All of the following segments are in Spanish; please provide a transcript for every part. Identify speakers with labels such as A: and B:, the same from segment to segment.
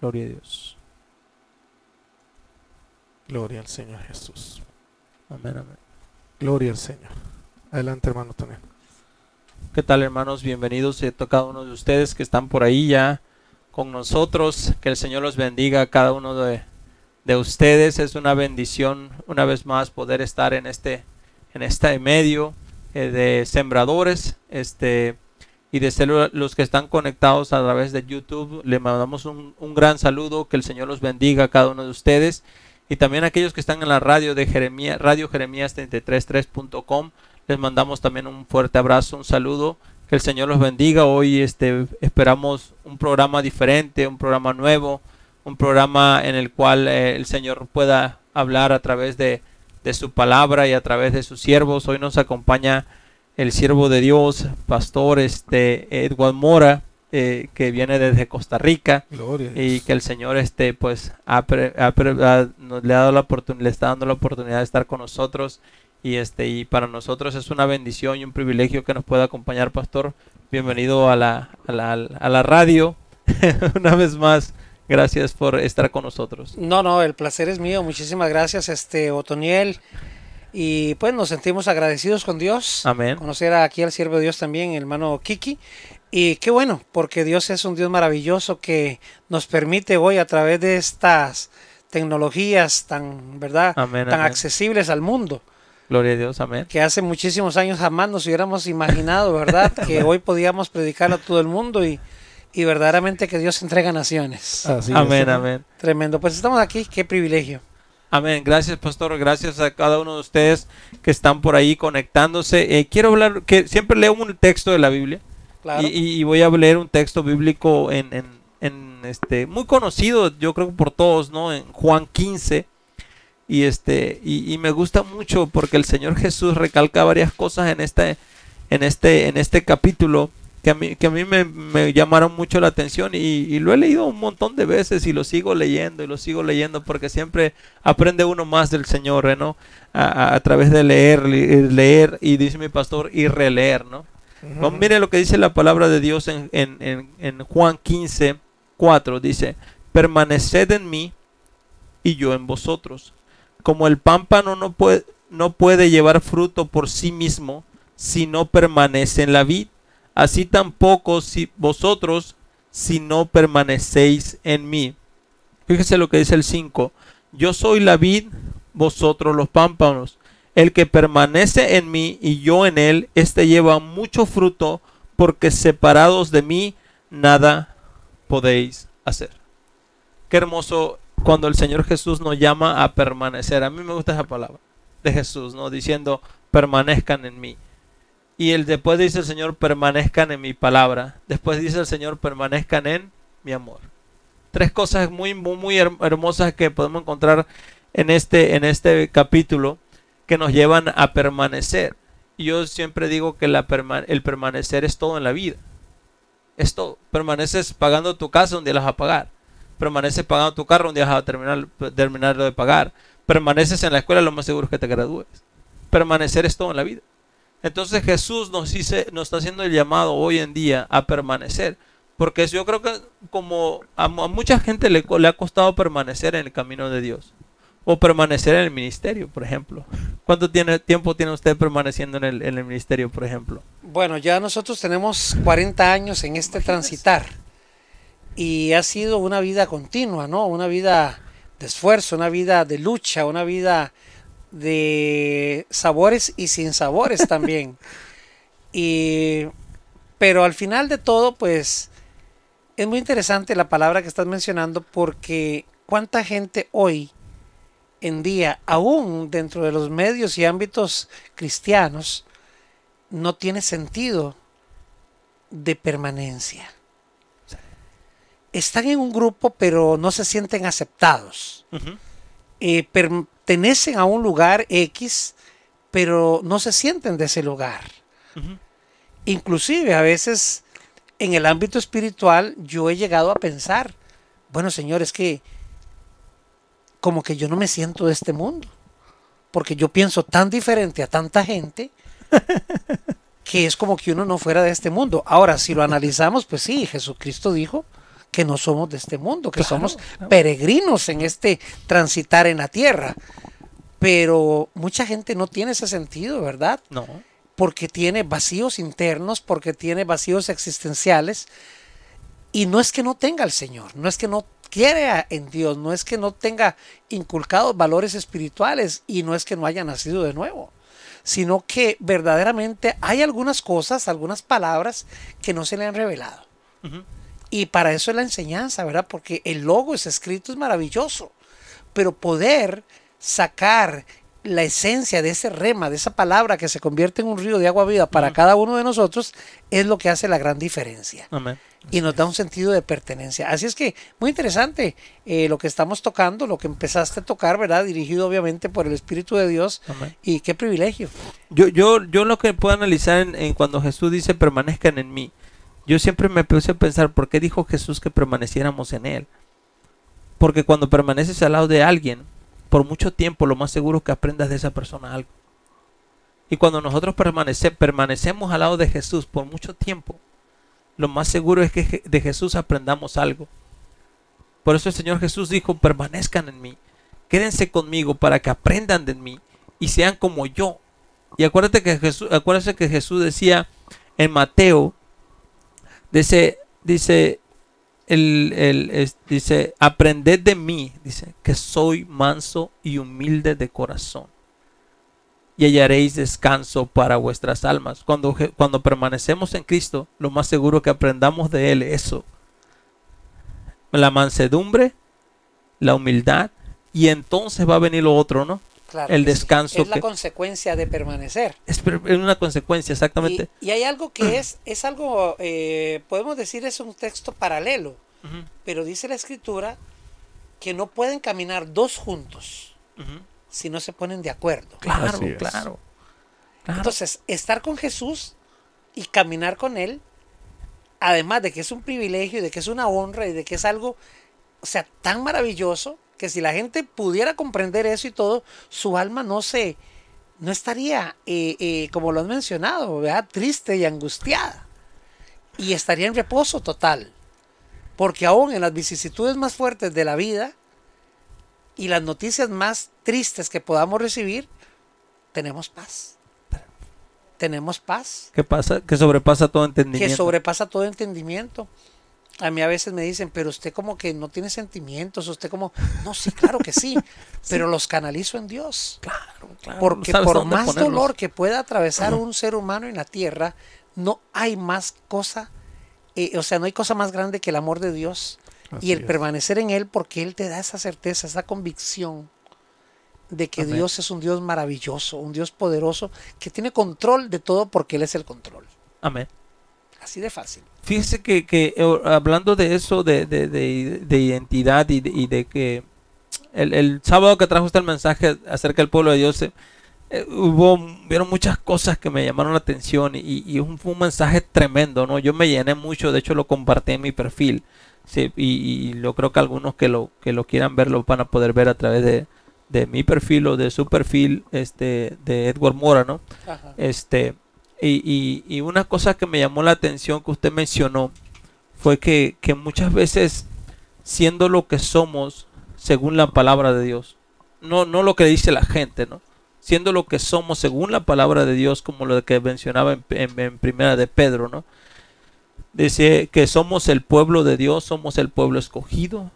A: Gloria a Dios. Gloria al Señor Jesús. Amén, amén. Gloria al Señor. Adelante, hermano también. ¿Qué tal, hermanos? Bienvenidos a cada uno de ustedes que están por ahí ya con nosotros. Que el Señor los bendiga a cada uno de, de ustedes. Es una bendición una vez más poder estar en este en este medio eh, de sembradores. Este y de ser los que están conectados a través de YouTube. Le mandamos un, un gran saludo. Que el Señor los bendiga a cada uno de ustedes y también aquellos que están en la radio de Jeremías, Radio Jeremías 333.com, les mandamos también un fuerte abrazo, un saludo, que el Señor los bendiga. Hoy este, esperamos un programa diferente, un programa nuevo, un programa en el cual eh, el Señor pueda hablar a través de, de su palabra y a través de sus siervos. Hoy nos acompaña el siervo de Dios, pastor este, Edward Mora. Eh, que viene desde Costa Rica. Y que el Señor este pues ha, le ha dado la oportunidad le está dando la oportunidad de estar con nosotros. Y este y para nosotros es una bendición y un privilegio que nos pueda acompañar pastor. Bienvenido a la, a la, a la radio. Una vez más gracias por estar con nosotros.
B: No no el placer es mío. Muchísimas gracias este Otoniel y pues nos sentimos agradecidos con Dios.
A: Amén.
B: Conocer aquí al siervo de Dios también, el hermano Kiki. Y qué bueno, porque Dios es un Dios maravilloso que nos permite hoy a través de estas tecnologías tan, ¿verdad? tan accesibles al mundo.
A: Gloria a Dios, amén.
B: Que hace muchísimos años jamás nos hubiéramos imaginado, ¿verdad? que hoy podíamos predicar a todo el mundo y, y verdaderamente que Dios entrega naciones.
A: amén, amén.
B: Tremendo. Pues estamos aquí, qué privilegio.
A: Amén. Gracias, pastor. Gracias a cada uno de ustedes que están por ahí conectándose. Eh, quiero hablar, que siempre leo un texto de la Biblia. Y, voy a leer un texto bíblico en, en, este muy conocido, yo creo por todos, ¿no? En Juan 15. Y este y, me gusta mucho porque el Señor Jesús recalca varias cosas en este en este en este capítulo que a mí, que a mí me, llamaron mucho la atención y, lo he leído un montón de veces y lo sigo leyendo y lo sigo leyendo porque siempre aprende uno más del Señor, ¿eh? ¿no? A, través de leer, leer y dice mi pastor y releer, ¿no? mire lo que dice la palabra de Dios en, en, Juan 15, 4. Dice, permaneced en mí y yo en vosotros. Como el pámpano no puede, no puede llevar fruto por sí mismo si no permanece en la vid, así tampoco si vosotros si no permanecéis en mí. Fíjese lo que dice el 5. Yo soy la vid, vosotros los pámpanos. El que permanece en mí y yo en él, éste lleva mucho fruto, porque separados de mí nada podéis hacer. Qué hermoso cuando el Señor Jesús nos llama a permanecer. A mí me gusta esa palabra de Jesús, ¿no? Diciendo, permanezcan en mí. Y el después dice el Señor, permanezcan en mi palabra. Después dice el Señor, permanezcan en mi amor. Tres cosas muy, muy, hermosas que podemos encontrar en este, en este capítulo que nos llevan a permanecer. Y yo siempre digo que la el permanecer es todo en la vida. Es todo. Permaneces pagando tu casa, un día la vas a pagar. Permaneces pagando tu carro, un día vas a terminar, terminar de pagar. Permaneces en la escuela, lo más seguro es que te gradúes. Permanecer es todo en la vida. Entonces Jesús nos, dice, nos está haciendo el llamado hoy en día a permanecer. Porque yo creo que como a, mucha gente le, le ha costado permanecer en el camino de Dios o permanecer en el ministerio, por ejemplo. ¿Cuánto tiene, tiempo tiene usted permaneciendo en el, en el, ministerio, por ejemplo?
B: Bueno, ya nosotros tenemos 40 años en este transitar y ha sido una vida continua, ¿no? Una vida de esfuerzo, una vida de lucha, una vida de sabores y sin sabores también. y, pero al final de todo, pues es muy interesante la palabra que estás mencionando porque cuánta gente hoy en día, aún dentro de los medios y ámbitos cristianos, no tiene sentido de permanencia. Están en un grupo pero no se sienten aceptados pertenecen a un lugar X, pero no se sienten de ese lugar. Inclusive a veces en el ámbito espiritual yo he llegado a pensar, bueno Señor, es que como que yo no me siento de este mundo, porque yo pienso tan diferente a tanta gente que es como que uno no fuera de este mundo. Ahora, si lo analizamos, pues sí, Jesucristo dijo que no somos de este mundo, que somos peregrinos en este transitar en la tierra. Pero mucha gente no tiene ese sentido, ¿verdad?
A: No.
B: Porque tiene vacíos internos, porque tiene vacíos existenciales. Y no es que no tenga al Señor, no es que no quiere en Dios, no es que no tenga inculcados valores espirituales y no es que no haya nacido de nuevo sino que verdaderamente hay algunas cosas, algunas palabras que no se le han revelado. Y para eso es la enseñanza, ¿verdad? Porque el logo es escrito es maravilloso, pero poder sacar la esencia de ese rema, de esa palabra que se convierte en un río de agua viva para cada uno de nosotros, es lo que hace la gran diferencia. Y nos da un sentido de pertenencia. Así es que, muy interesante eh, lo que estamos tocando, lo que empezaste a tocar, ¿verdad? Dirigido obviamente por el Espíritu de Dios. Y qué privilegio.
A: Yo, yo, yo lo que puedo analizar en, cuando Jesús dice permanezcan en mí, yo siempre me puse a pensar, ¿por qué dijo Jesús que permaneciéramos en Él? Porque cuando permaneces al lado de alguien, por mucho tiempo, lo más seguro es que aprendas de esa persona algo. Y cuando nosotros permanece, permanecemos al lado de Jesús por mucho tiempo, lo más seguro es que de Jesús aprendamos algo. Por eso el Señor Jesús dijo, permanezcan en mí, quédense conmigo para que aprendan de mí y sean como yo. Y acuérdate que Jesús, acuérdate que Jesús decía en Mateo, dice, dice, dice, aprended de mí, dice, que soy manso y humilde de corazón. Y hallaréis descanso para vuestras almas. Cuando, cuando permanecemos en Cristo, lo más seguro que aprendamos de Él es eso. La mansedumbre, la humildad, y entonces va a venir lo otro, ¿no? El descanso.
B: Es la consecuencia de permanecer.
A: Es una consecuencia, exactamente.
B: Y, hay algo que es, es algo, eh, podemos decir, es un texto paralelo, pero dice la escritura que no pueden caminar dos juntos si no se ponen de acuerdo.
A: Claro, claro,
B: Entonces, estar con Jesús y caminar con Él, además de que es un privilegio y de que es una honra y de que es algo, o sea, tan maravilloso, que si la gente pudiera comprender eso y todo, su alma no se, no estaría, eh, eh, como lo han mencionado, ¿verdad? triste y angustiada. Y estaría en reposo total. Porque aún en las vicisitudes más fuertes de la vida y las noticias más tristes que podamos recibir, tenemos paz. Tenemos paz.
A: ¿Qué pasa? Que sobrepasa todo entendimiento.
B: Que sobrepasa todo entendimiento. A mí a veces me dicen, pero usted como que no tiene sentimientos, usted como, no, sí, claro que sí, pero los canalizo en Dios.
A: Claro, claro.
B: Porque por más dolor que pueda atravesar un ser humano en la tierra, no hay más cosa, eh, o sea, no hay cosa más grande que el amor de Dios y el permanecer en Él porque Él te da esa certeza, esa convicción de que Dios es un Dios maravilloso, un Dios poderoso, que tiene control de todo porque Él es el control.
A: Amén.
B: Así de fácil.
A: Fíjese que, eh, hablando de eso, de, identidad y, de, que el, sábado que trajo usted el mensaje acerca del pueblo de Dios, eh, eh, hubo, vieron muchas cosas que me llamaron la atención y, fue un mensaje tremendo, ¿no? Yo me llené mucho, de hecho lo compartí en mi perfil. Sí, y, lo creo que algunos que lo, que lo quieran ver lo van a poder ver a través de, de mi perfil o de su perfil este de Edward Mora, ¿no? Este y, una cosa que me llamó la atención que usted mencionó fue que, muchas veces, siendo lo que somos, según la palabra de Dios, no, no lo que dice la gente, ¿no? Siendo lo que somos según la palabra de Dios, como lo que mencionaba en, primera de Pedro, ¿no? Dice que somos el pueblo de Dios, somos el pueblo escogido,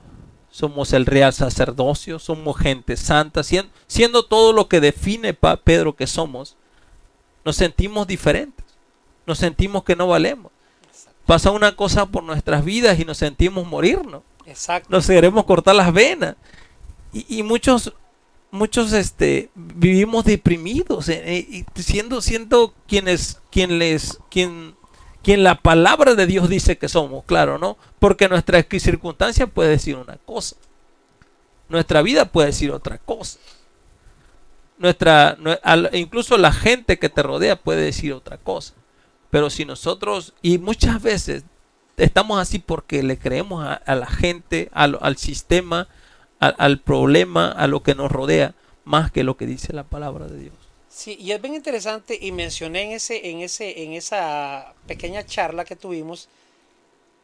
A: somos el real sacerdocio, somos gente santa, siendo, siendo todo lo que define Pedro que somos, nos sentimos diferentes, nos sentimos que no valemos. Pasa una cosa por nuestras vidas y nos sentimos morirnos.
B: Exacto.
A: Nos queremos cortar las venas. Y, muchos, muchos este, vivimos deprimidos, eh, eh, siendo, siendo quienes, quien les, quien, quien la palabra de Dios dice que somos, claro, ¿no? Porque nuestra circunstancia puede decir una cosa. Nuestra vida puede decir otra cosa nuestra, incluso la gente que te rodea puede decir otra cosa. Pero si nosotros, y muchas veces estamos así porque le creemos a, la gente, al, sistema, al problema, a lo que nos rodea, más que lo que dice la palabra de Dios.
B: Sí, y es bien interesante y mencioné en ese, en ese, en esa pequeña charla que tuvimos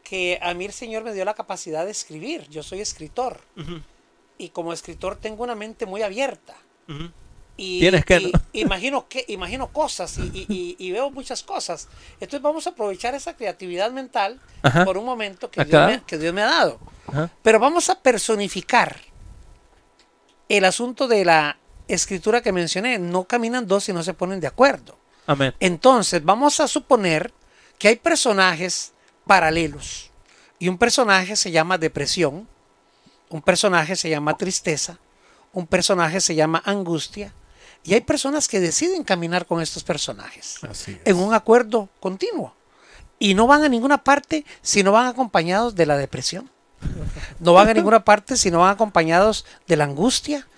B: que a mí el Señor me dio la capacidad de escribir. Yo soy escritor. Y como escritor tengo una mente muy abierta. Y,
A: Tienes que.
B: imagino, que, imagino cosas y, veo muchas cosas. Entonces vamos a aprovechar esa creatividad mental por un momento que, Dios, me, ha dado. Pero vamos a personificar el asunto de la escritura que mencioné. No caminan dos si no se ponen de acuerdo.
A: Amén.
B: Entonces vamos a suponer que hay personajes paralelos. Y un personaje se llama depresión, un personaje se llama tristeza, un personaje se llama angustia, y hay personas que deciden caminar con estos personajes en un acuerdo continuo. Y no van a ninguna parte si no van acompañados de la depresión. No van a ninguna parte si no van acompañados de la angustia,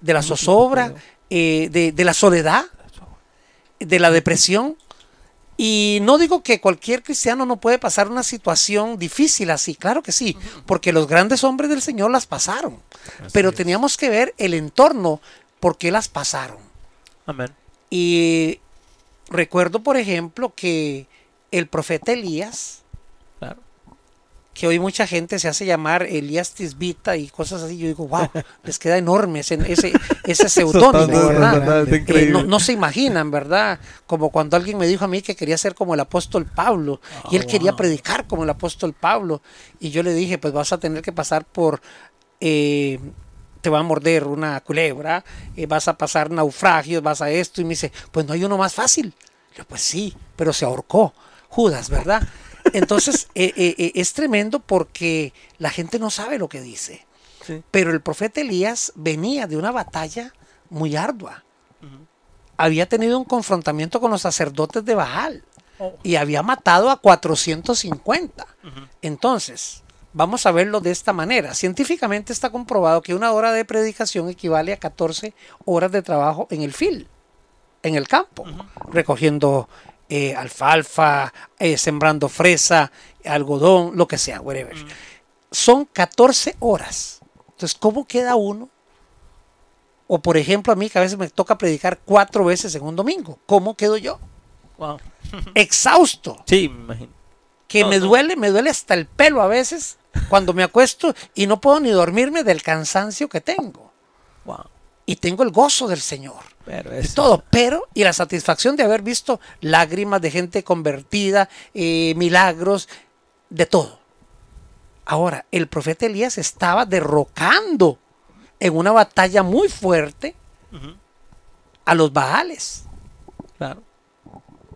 B: de la zozobra, eh, de, de la soledad, de la depresión. Y no digo que cualquier cristiano no puede pasar una situación difícil así, claro que sí, porque los grandes hombres del Señor las pasaron, pero teníamos que ver el entorno por qué las pasaron.
A: Amén.
B: Y recuerdo, por ejemplo, que el profeta Elías, que hoy mucha gente se hace llamar Elías Tisbita y cosas así, yo digo, wow, les queda enorme ese, ese, seudónimo, ¿verdad? Eh, no, se imaginan, ¿verdad? Como cuando alguien me dijo a mí que quería ser como el apóstol Pablo y él ah, quería predicar como el apóstol Pablo y yo le dije, pues vas a tener que pasar por... Eh, te va a morder una culebra, eh, vas a pasar naufragios, vas a esto, y me dice, pues no hay uno más fácil. Yo, pues sí, pero se ahorcó. Judas, ¿verdad? Entonces eh, eh, es tremendo porque la gente no sabe lo que dice. Pero el profeta Elías venía de una batalla muy ardua. Había tenido un confrontamiento con los sacerdotes de Baal oh. y había matado a 450. Entonces, Vamos a verlo de esta manera. Científicamente está comprobado que una hora de predicación equivale a 14 horas de trabajo en el field, en el campo, recogiendo eh, alfalfa, eh, sembrando fresa, algodón, lo que sea, whatever. Son 14 horas. Entonces, ¿cómo queda uno? O por ejemplo, a mí que a veces me toca predicar cuatro veces en un domingo. ¿Cómo quedo yo? Exhausto.
A: Sí, me imagino.
B: Que me duele, me duele hasta el pelo a veces cuando me acuesto y no puedo ni dormirme del cansancio que tengo. Y tengo el gozo del Señor. y todo, pero y la satisfacción de haber visto lágrimas de gente convertida, eh, milagros, de todo. Ahora, el profeta Elías estaba derrocando en una batalla muy fuerte a los Baales.
A: Claro.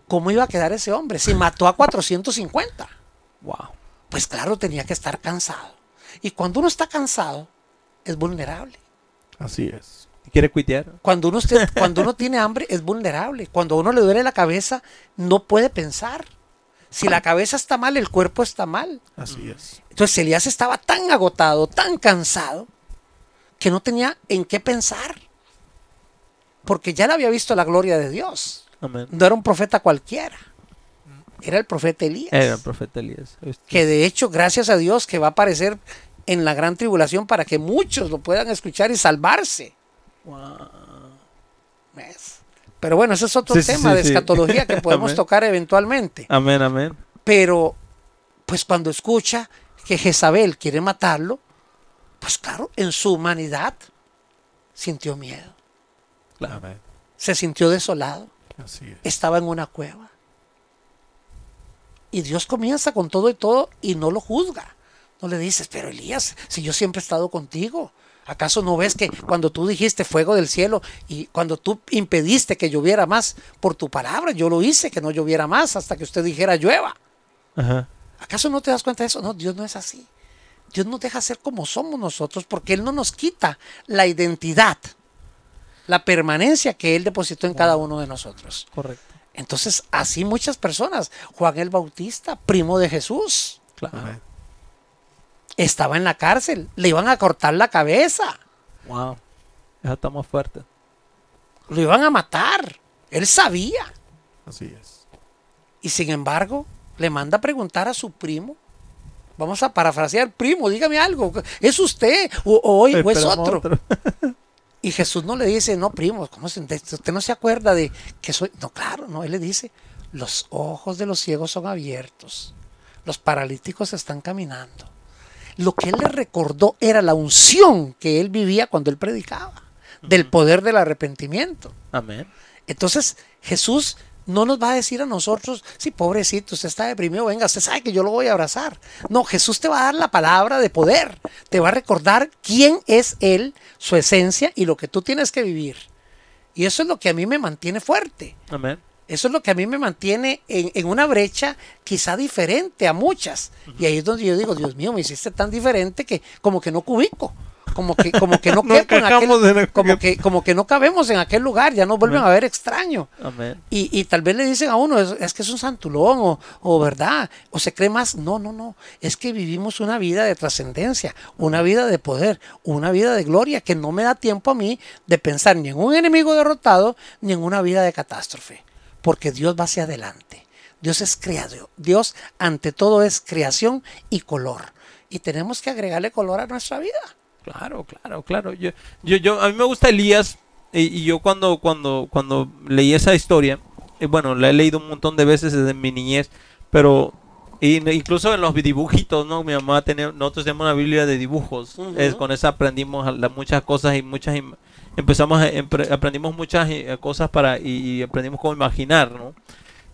B: ¿Cómo iba a quedar ese hombre si mató a 450?
A: Wow
B: pues claro, tenía que estar cansado. Y cuando uno está cansado, es vulnerable.
A: Así es. ¿Quiere cuitear?
B: Cuando uno, cuando uno tiene hambre, es vulnerable. Cuando a uno le duele la cabeza, no puede pensar. Si la cabeza está mal, el cuerpo está mal.
A: Así es.
B: Entonces Elías estaba tan agotado, tan cansado, que no tenía en qué pensar. Porque ya le había visto la gloria de Dios. No era un profeta cualquiera. Era el profeta Elías.
A: Era el profeta Elías.
B: Que de hecho, gracias a Dios, que va a aparecer en la gran tribulación para que muchos lo puedan escuchar y salvarse. Pero bueno, ese es otro tema de escatología que podemos tocar eventualmente.
A: Amén, amén.
B: Pero, pues cuando escucha que Jezabel quiere matarlo, pues claro, en su humanidad sintió miedo. Se sintió desolado. Estaba en una cueva. Y Dios comienza con todo y todo y no lo juzga. No le dices, pero Elías, si yo siempre he estado contigo, ¿acaso no ves que cuando tú dijiste fuego del cielo y cuando tú impediste que lloviera más por tu palabra, yo lo hice que no lloviera más hasta que usted dijera llueva? ¿Acaso no te das cuenta de eso? No, Dios no es así. Dios nos deja ser como somos nosotros porque Él no nos quita la identidad, la permanencia que Él depositó en cada uno de nosotros.
A: Correcto.
B: Entonces, así muchas personas. Juan el Bautista, primo de Jesús. Estaba en la cárcel. Le iban a cortar la cabeza.
A: Wow. Eso está más fuerte.
B: Lo iban a matar. Él sabía.
A: Así es.
B: Y sin embargo, le manda a preguntar a su primo. Vamos a parafrasear, primo, dígame algo. ¿Es usted o, hoy o es otro? Y Jesús no le dice, no, primo, ¿cómo se, usted no se acuerda de que soy? No, claro, no, él le dice, los ojos de los ciegos son abiertos, los paralíticos están caminando. Lo que él le recordó era la unción que él vivía cuando él predicaba, del poder del arrepentimiento.
A: Amén.
B: Entonces Jesús no nos va a decir a nosotros, sí, pobrecito, usted está deprimido, venga, usted sabe que yo lo voy a abrazar. No, Jesús te va a dar la palabra de poder, te va a recordar quién es Él, su esencia y lo que tú tienes que vivir. Y eso es lo que a mí me mantiene fuerte.
A: Amén.
B: Eso es lo que a mí me mantiene en, una brecha quizá diferente a muchas. Y ahí es donde yo digo, Dios mío, me hiciste tan diferente que como que no cubico como que, como que no, como que, como que no cabemos en aquel lugar, ya nos vuelven a ver extraño. Y, tal vez le dicen a uno, es, que es un santulón, o, o, verdad, o se cree más. No, no, no. Es que vivimos una vida de trascendencia, una vida de poder, una vida de gloria que no me da tiempo a mí de pensar ni en un enemigo derrotado, ni en una vida de catástrofe. Porque Dios va hacia adelante. Dios es creado. Dios ante todo es creación y color. Y tenemos que agregarle color a nuestra vida.
A: Claro, claro, claro. Yo, yo, yo, a mí me gusta Elías y, yo cuando, cuando, cuando leí esa historia, y bueno, la he leído un montón de veces desde mi niñez, pero incluso en los dibujitos, ¿no? Mi mamá tenía, nosotros tenemos una Biblia de dibujos, es, con esa aprendimos muchas cosas y muchas empezamos, aprendimos muchas eh, cosas para y, aprendimos cómo imaginar, ¿no?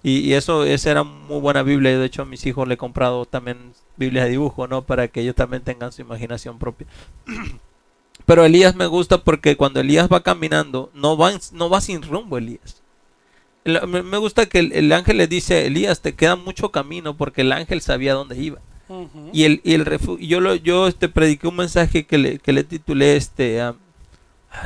A: Y, y, eso, esa era muy buena Biblia. De hecho, a mis hijos le he comprado también Biblias de dibujo, ¿no? Para que ellos también tengan su imaginación propia. Pero Elías me gusta porque cuando Elías va caminando, no va, no va sin rumbo Elías. Me gusta que el, ángel le dice, Elías, te queda mucho camino porque el ángel sabía dónde iba. Y el, y el yo lo, yo este prediqué un mensaje que le, que le titulé este ah,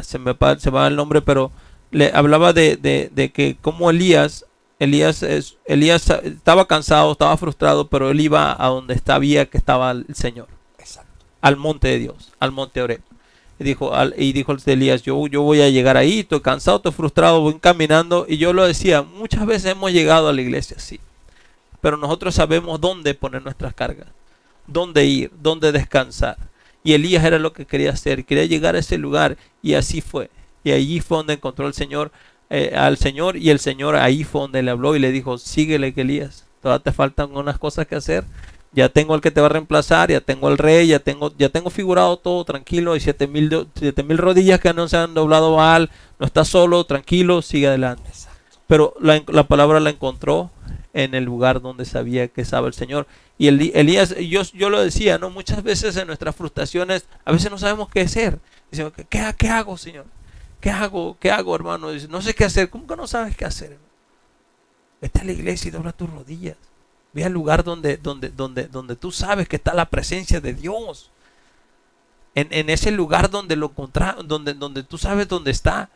A: se me se va el nombre, pero le hablaba de, de, de que como Elías Elías, Elías estaba cansado, estaba frustrado, pero él iba a donde sabía que estaba el Señor. Al monte de Dios, al monte Oreb. Y dijo, y dijo Elías, yo, yo voy a llegar ahí, estoy cansado, estoy frustrado, voy caminando. Y yo lo decía, muchas veces hemos llegado a la iglesia, sí. Pero nosotros sabemos dónde poner nuestras cargas, dónde ir, dónde descansar. Y Elías era lo que quería hacer, quería llegar a ese lugar y así fue. Y allí fue donde encontró el Señor eh, al Señor y el Señor ahí fue donde le habló y le dijo, síguele que Elías, todavía te faltan unas cosas que hacer. Ya tengo el que te va a reemplazar, ya tengo el rey, ya tengo, ya tengo figurado todo tranquilo. Hay siete mil, siete mil rodillas que no se han doblado mal. No está solo, tranquilo, sigue adelante. Pero la, la, palabra la encontró en el lugar donde sabía que estaba el Señor. Y el, Elías, yo, yo lo decía, ¿no? Muchas veces en nuestras frustraciones, a veces no sabemos qué hacer. Decimos, ¿qué, qué hago, Señor? ¿Qué hago? ¿Qué hago, hermano? No sé qué hacer. ¿Cómo que no sabes qué hacer? Vete a la iglesia y dobla tus rodillas. Ve al lugar donde, donde, donde, donde tú sabes que está la presencia de Dios. En, ese lugar donde lo contra, donde, donde tú sabes dónde está.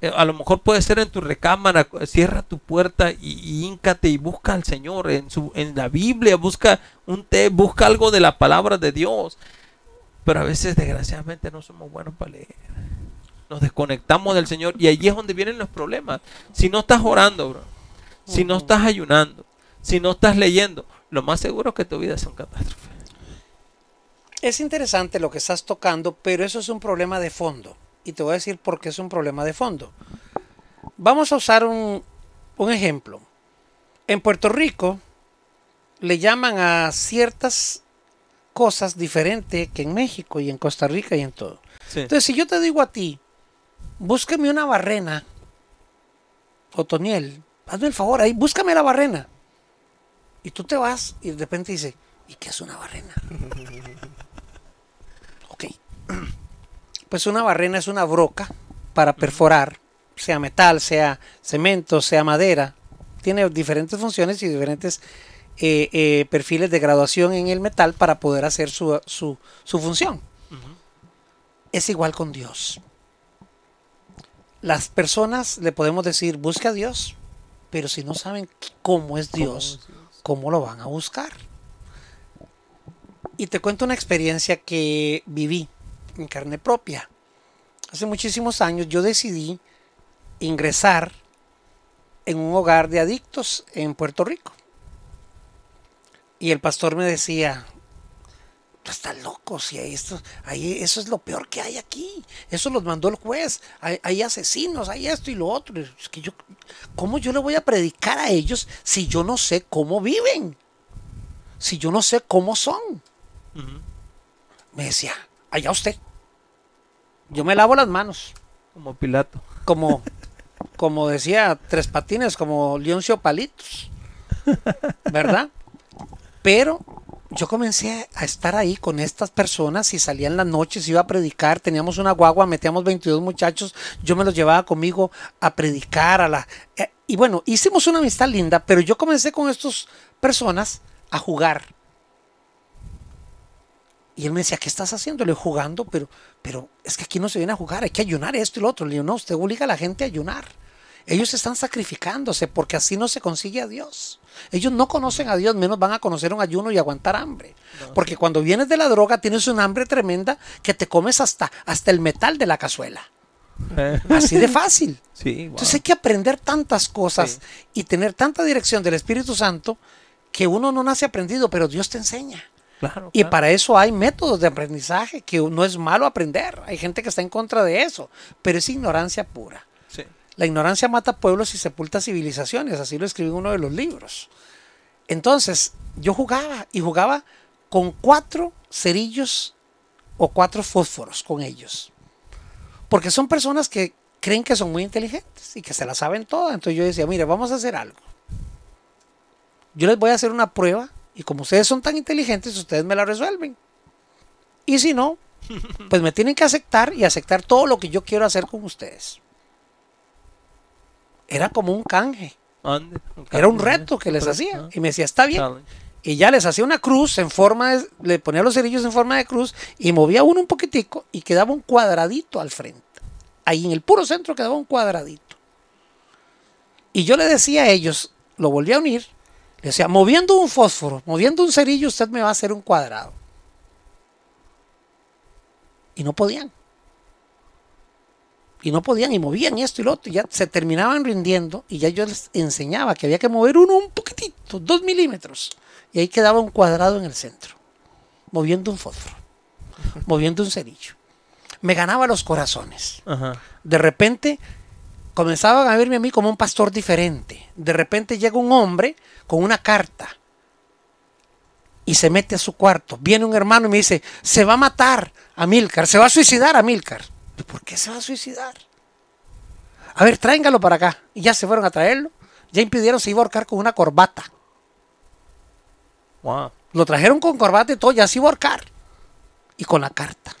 A: Eh, a lo mejor puede ser en tu recámara, cierra tu puerta y, y íncate y busca al Señor en, su, en la Biblia, busca un té, busca algo de la palabra de Dios. Pero a veces desgraciadamente no somos buenos para leer nos desconectamos del Señor y allí es donde vienen los problemas. Si no estás orando, bro, si no estás ayunando, si no estás leyendo, lo más seguro es que tu vida es un catástrofe.
B: Es interesante lo que estás tocando, pero eso es un problema de fondo. Y te voy a decir por qué es un problema de fondo. Vamos a usar un, un ejemplo. En Puerto Rico le llaman a ciertas cosas diferentes que en México y en Costa Rica y en todo. Entonces, si yo te digo a ti, búsqueme una barrena. Otoniel, hazme el favor ahí, búscame la barrena. Y tú te vas y de repente dice, ¿y qué es una barrena? ok. Pues una barrena es una broca para perforar, sea metal, sea cemento, sea madera. Tiene diferentes funciones y diferentes eh, eh, perfiles de graduación en el metal para poder hacer su, su, su función. Es igual con Dios las personas le podemos decir, busca a Dios, pero si no saben cómo es Dios, ¿cómo lo van a buscar? Y te cuento una experiencia que viví en carne propia. Hace muchísimos años yo decidí ingresar en un hogar de adictos en Puerto Rico. Y el pastor me decía, tú estás loco, si hay esto, ahí, eso es lo peor que hay aquí. Eso los mandó el juez. Hay, asesinos, hay esto y lo otro. Es que yo, ¿cómo yo le voy a predicar a ellos si yo no sé cómo viven? si yo no sé cómo son? Me decía, allá usted. Yo me lavo las manos.
A: Como Pilato.
B: Como, como decía Tres Patines, como Leoncio Palitos. ¿Verdad? Pero yo comencé a estar ahí con estas personas y salía en las noches, iba a predicar, teníamos una guagua, metíamos 22 muchachos, yo me los llevaba conmigo a predicar, a la... Eh, y bueno, hicimos una amistad linda, pero yo comencé con estas personas a jugar. Y él me decía, ¿qué estás haciendo? Le jugando, pero, pero es que aquí no se viene a jugar, hay que ayunar esto y lo otro. Le digo, no, usted obliga a la gente a ayunar. Ellos están sacrificándose porque así no se consigue a Dios. Ellos no conocen a Dios, menos van a conocer un ayuno y aguantar hambre. Porque cuando vienes de la droga tienes un hambre tremenda que te comes hasta, hasta el metal de la cazuela. Así de fácil. Entonces hay que aprender tantas cosas y tener tanta dirección del Espíritu Santo que uno no nace aprendido, pero Dios te enseña. y para eso hay métodos de aprendizaje que no es malo aprender. Hay gente que está en contra de eso, pero es ignorancia pura. La ignorancia mata pueblos y sepulta civilizaciones, así lo escribí en uno de los libros. Entonces, yo jugaba y jugaba con cuatro cerillos o cuatro fósforos con ellos. Porque son personas que creen que son muy inteligentes y que se la saben todas. Entonces yo decía, mire, vamos a hacer algo. Yo les voy a hacer una prueba y como ustedes son tan inteligentes, ustedes me la resuelven. Y si no, pues me tienen que aceptar y aceptar todo lo que yo quiero hacer con ustedes era como un canje. Era un reto que les hacía. Y me decía, está bien. Y ya les hacía una cruz en forma de, le ponía los cerillos en forma de cruz y movía uno un poquitico y quedaba un cuadradito al frente. Ahí en el puro centro quedaba un cuadradito. Y yo le decía a ellos, lo volví a unir, le decía, moviendo un fósforo, moviendo un cerillo, usted me va a hacer un cuadrado. Y no podían y no podían y movían esto y lo otro, y ya se terminaban rindiendo y ya yo les enseñaba que había que mover uno un poquitito, dos milímetros, y ahí quedaba un cuadrado en el centro, moviendo un fósforo, moviendo un cerillo. Me ganaba los corazones. De repente comenzaban a verme a mí como un pastor diferente. De repente llega un hombre con una carta y se mete a su cuarto. Viene un hermano y me dice, se va a matar a Milcar, se va a suicidar a Milcar. ¿Por qué se va a suicidar? A ver, tráingalo para acá. Y ya se fueron a traerlo. Ya impidieron se iba a ahorcar con una corbata. Lo trajeron con corbata y todo, ya se iba a ahorcar. Y con la carta.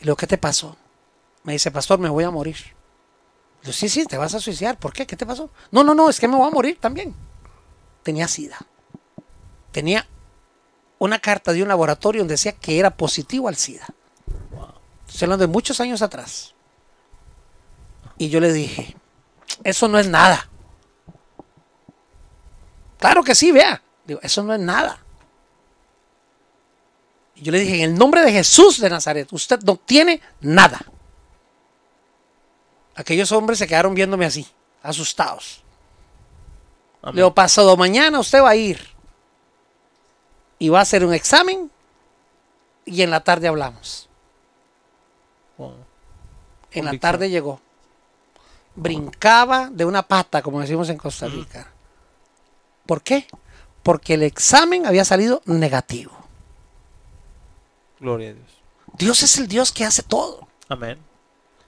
B: Y luego, ¿qué te pasó? Me dice, pastor, me voy a morir. Yo, sí, sí, te vas a suicidar. ¿Por qué? ¿Qué te pasó? No, no, no, es que me voy a morir también. Tenía sida. Tenía una carta de un laboratorio donde decía que era positivo al SIDA. Estoy hablando de muchos años atrás. Y yo le dije, eso no es nada. Claro que sí, vea. Digo, eso no es nada. Y yo le dije, en el nombre de Jesús de Nazaret, usted no tiene nada. Aquellos hombres se quedaron viéndome así, asustados. Le digo, pasado mañana usted va a ir y va a hacer un examen y en la tarde hablamos. En la tarde llegó. Brincaba de una pata, como decimos en Costa Rica. ¿Por qué? Porque el examen había salido negativo.
A: Gloria a Dios.
B: Dios es el Dios que hace todo.
A: Amén.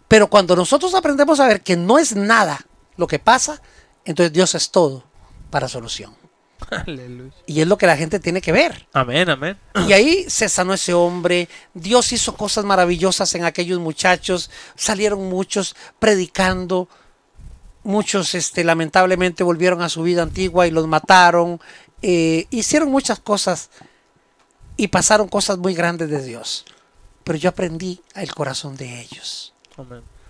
B: Pero cuando nosotros aprendemos a ver que no es nada lo que pasa, entonces Dios es todo para solución. Y es lo que la gente tiene que ver.
A: Amén, amén.
B: Y ahí se sanó ese hombre. Dios hizo cosas maravillosas en aquellos muchachos. Salieron muchos predicando. Muchos, este, lamentablemente, volvieron a su vida antigua y los mataron. Eh, hicieron muchas cosas y pasaron cosas muy grandes de Dios. Pero yo aprendí el corazón de ellos.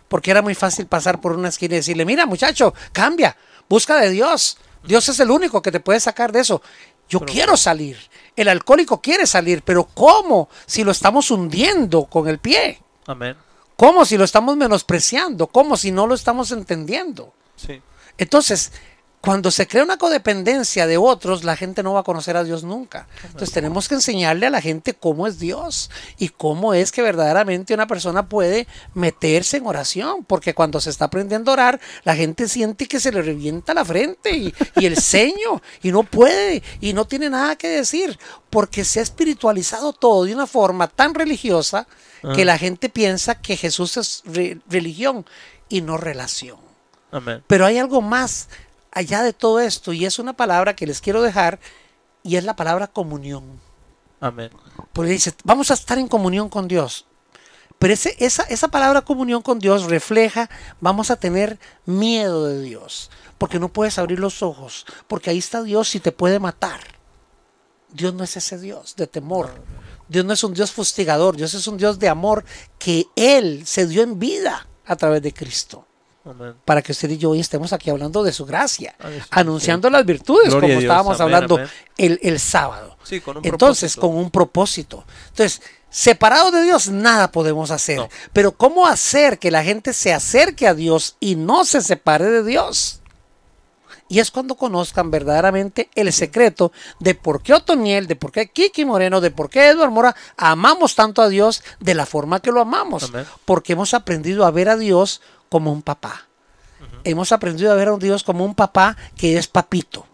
B: Porque era muy fácil pasar por una esquina y decirle, mira muchacho, cambia, busca de Dios. Dios es el único que te puede sacar de eso. Yo quiero salir. El alcohólico quiere salir, pero ¿cómo si lo estamos hundiendo con el pie?
A: Amén.
B: ¿Cómo si lo estamos menospreciando? ¿Cómo si no lo estamos entendiendo?
A: Sí.
B: Entonces, Cuando se crea una codependencia de otros, la gente no va a conocer a Dios nunca. Entonces tenemos que enseñarle a la gente cómo es Dios y cómo es que verdaderamente una persona puede meterse en oración, porque cuando se está aprendiendo a orar, la gente siente que se le revienta la frente y, el ceño y no puede y no tiene nada que decir, porque se ha espiritualizado todo de una forma tan religiosa que ah. la gente piensa que Jesús es religión y no relación. Pero hay algo más allá de todo esto, y es una palabra que les quiero dejar, y es la palabra comunión.
A: Amén.
B: Porque dice, vamos a estar en comunión con Dios. Pero ese, esa, esa palabra comunión con Dios refleja, vamos a tener miedo de Dios, porque no puedes abrir los ojos, porque ahí está Dios y te puede matar. Dios no es ese Dios de temor. Dios no es un Dios fustigador, Dios es un Dios de amor que Él se dio en vida a través de Cristo. Para que usted y yo hoy estemos aquí hablando de su gracia, anunciando las virtudes, como estábamos hablando El, sábado. Entonces, con un propósito. Entonces, separados de Dios, nada podemos hacer. Pero, ¿cómo hacer que la gente se acerque a Dios y no se separe de Dios? Y es cuando conozcan verdaderamente el secreto de por qué Otoniel, de por qué Kiki Moreno, de por qué Eduardo Mora amamos tanto a Dios de la forma que lo amamos. Porque hemos aprendido a ver a Dios como un papá. Hemos aprendido a ver a un Dios como un papá que es papito.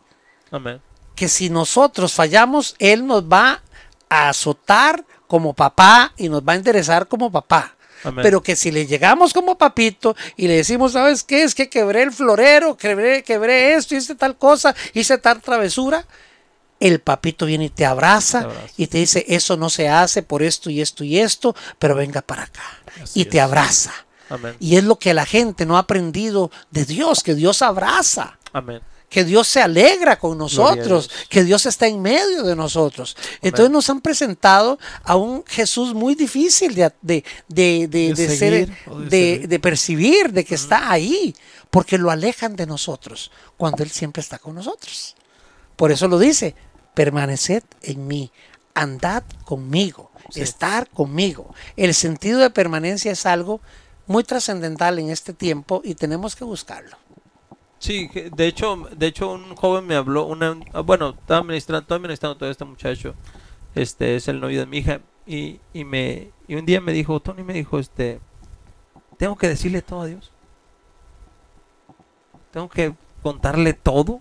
B: Que si nosotros fallamos, Él nos va a azotar como papá y nos va a interesar como papá. Pero que si le llegamos como papito y le decimos, ¿sabes qué? Es que quebré el florero, quebré, quebré esto, hice tal cosa, hice tal travesura. El papito viene y te abraza, y te dice, eso no se hace por esto y esto y esto, pero venga para acá. y te abraza. Y es lo que la gente no ha aprendido de Dios, que Dios abraza. Que Dios se alegra con nosotros, que Dios está en medio de nosotros. Entonces nos han presentado a un Jesús muy difícil de, de, de, de, percibir, de que está ahí, porque lo alejan de nosotros, cuando Él siempre está con nosotros. Por eso lo dice, permaneced en mí, andad conmigo, estar conmigo. El sentido de permanencia es algo muy trascendental en este tiempo y tenemos que buscarlo.
A: Sí, de hecho, de hecho un joven me habló, una, ah, bueno, estaba administrando, estaba administrando todo este muchacho, este es el novio de mi hija y, y me y un día me dijo, Tony me dijo, este, tengo que decirle todo a Dios, tengo que contarle todo.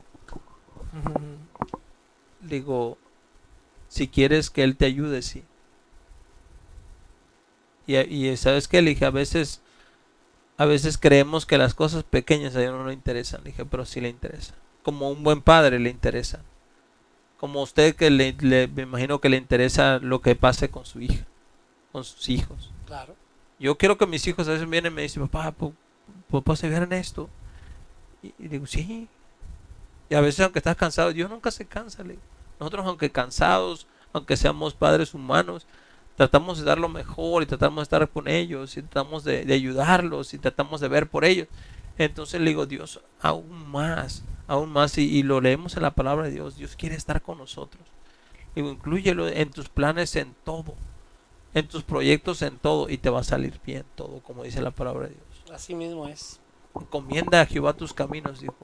A: Digo, si quieres que él te ayude, sí. Y, y sabes que le dije, a veces a veces creemos que las cosas pequeñas a Dios no le interesan. dije, pero sí le interesa. Como un buen padre le interesa. Como usted que le, me imagino que le interesa lo que pase con su hija, con sus hijos.
B: Claro.
A: Yo quiero que mis hijos a veces vienen y me dicen, papá, ¿puedo se en esto? Y, digo, sí. Y a veces aunque estás cansado, Dios nunca se cansa. Nosotros aunque cansados, aunque seamos padres humanos, tratamos de dar lo mejor y tratamos de estar con ellos y tratamos de, ayudarlos y tratamos de ver por ellos. Entonces le digo, Dios, aún más, aún más, y, lo leemos en la palabra de Dios, Dios quiere estar con nosotros. Digo, incluyelo en tus planes, en todo, en tus proyectos, en todo, y te va a salir bien todo, como dice la palabra de Dios.
B: Así mismo es.
A: Encomienda a Jehová tus caminos, dijo,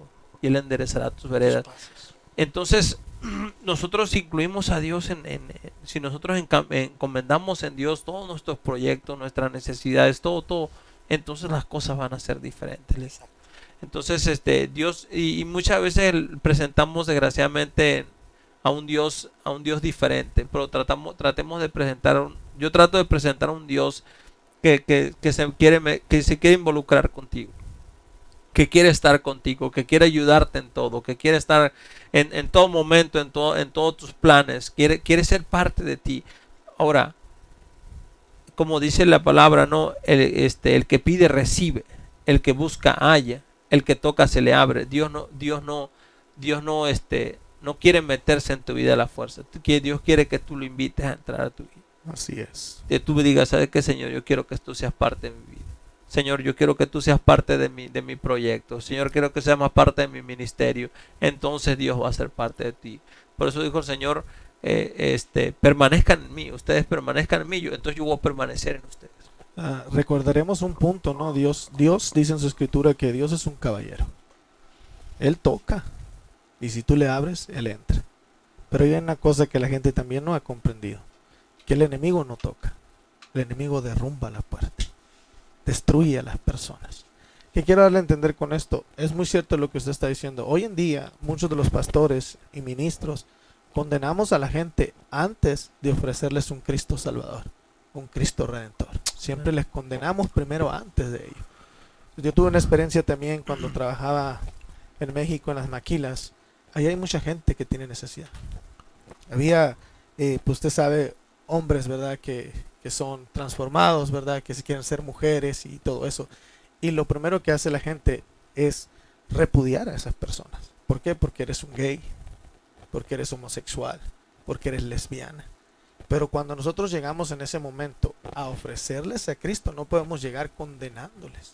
A: y él enderezará tus veredas. Entonces, nosotros incluimos a Dios en, si nosotros encomendamos en Dios todos nuestros proyectos, nuestras necesidades, todo, todo, entonces las cosas van a ser diferentes. Entonces, este Dios y, muchas veces presentamos desgraciadamente a un Dios, a un Dios diferente, pero tratamos, tratemos de presentar, yo trato de presentar a un Dios que, que, que se quiere, que se quiere involucrar contigo que quiere estar contigo, que quiere ayudarte en todo, que quiere estar en, todo momento, en, todo, en todos tus planes, quiere, quiere ser parte de ti. Ahora, como dice la palabra, ¿no? El, este, el que pide recibe, el que busca halla, el que toca se le abre. Dios no, Dios no, Dios no, este, no quiere meterse en tu vida a la fuerza. Dios quiere que tú lo invites a entrar a tu vida.
C: Así es.
A: Que tú digas, ¿sabes qué, Señor? Yo quiero que tú seas parte de mi vida. Señor, yo quiero que tú seas parte de mi, de mi proyecto. Señor, quiero que seas más parte de mi ministerio. Entonces Dios va a ser parte de ti. Por eso dijo el Señor, eh, este, permanezcan en mí. Ustedes permanezcan en mí. Yo, entonces yo voy a permanecer en ustedes.
C: Ah, recordaremos un punto, ¿no? Dios, Dios dice en su escritura que Dios es un caballero. Él toca. Y si tú le abres, Él entra. Pero hay una cosa que la gente también no ha comprendido. Que el enemigo no toca. El enemigo derrumba la puerta. Destruye a las personas. ¿Qué quiero darle a entender con esto? Es muy cierto lo que usted está diciendo. Hoy en día, muchos de los pastores y ministros condenamos a la gente antes de ofrecerles un Cristo Salvador, un Cristo Redentor. Siempre les condenamos primero antes de ello. Yo tuve una experiencia también cuando trabajaba en México en las maquilas. Ahí hay mucha gente que tiene necesidad. Había, eh, pues usted sabe, hombres, ¿verdad? Que, que son transformados, ¿verdad? Que se quieren ser mujeres y todo eso. Y lo primero que hace la gente es repudiar a esas personas. ¿Por qué? Porque eres un gay, porque eres homosexual, porque eres lesbiana. Pero cuando nosotros llegamos en ese momento a ofrecerles a Cristo, no podemos llegar condenándoles,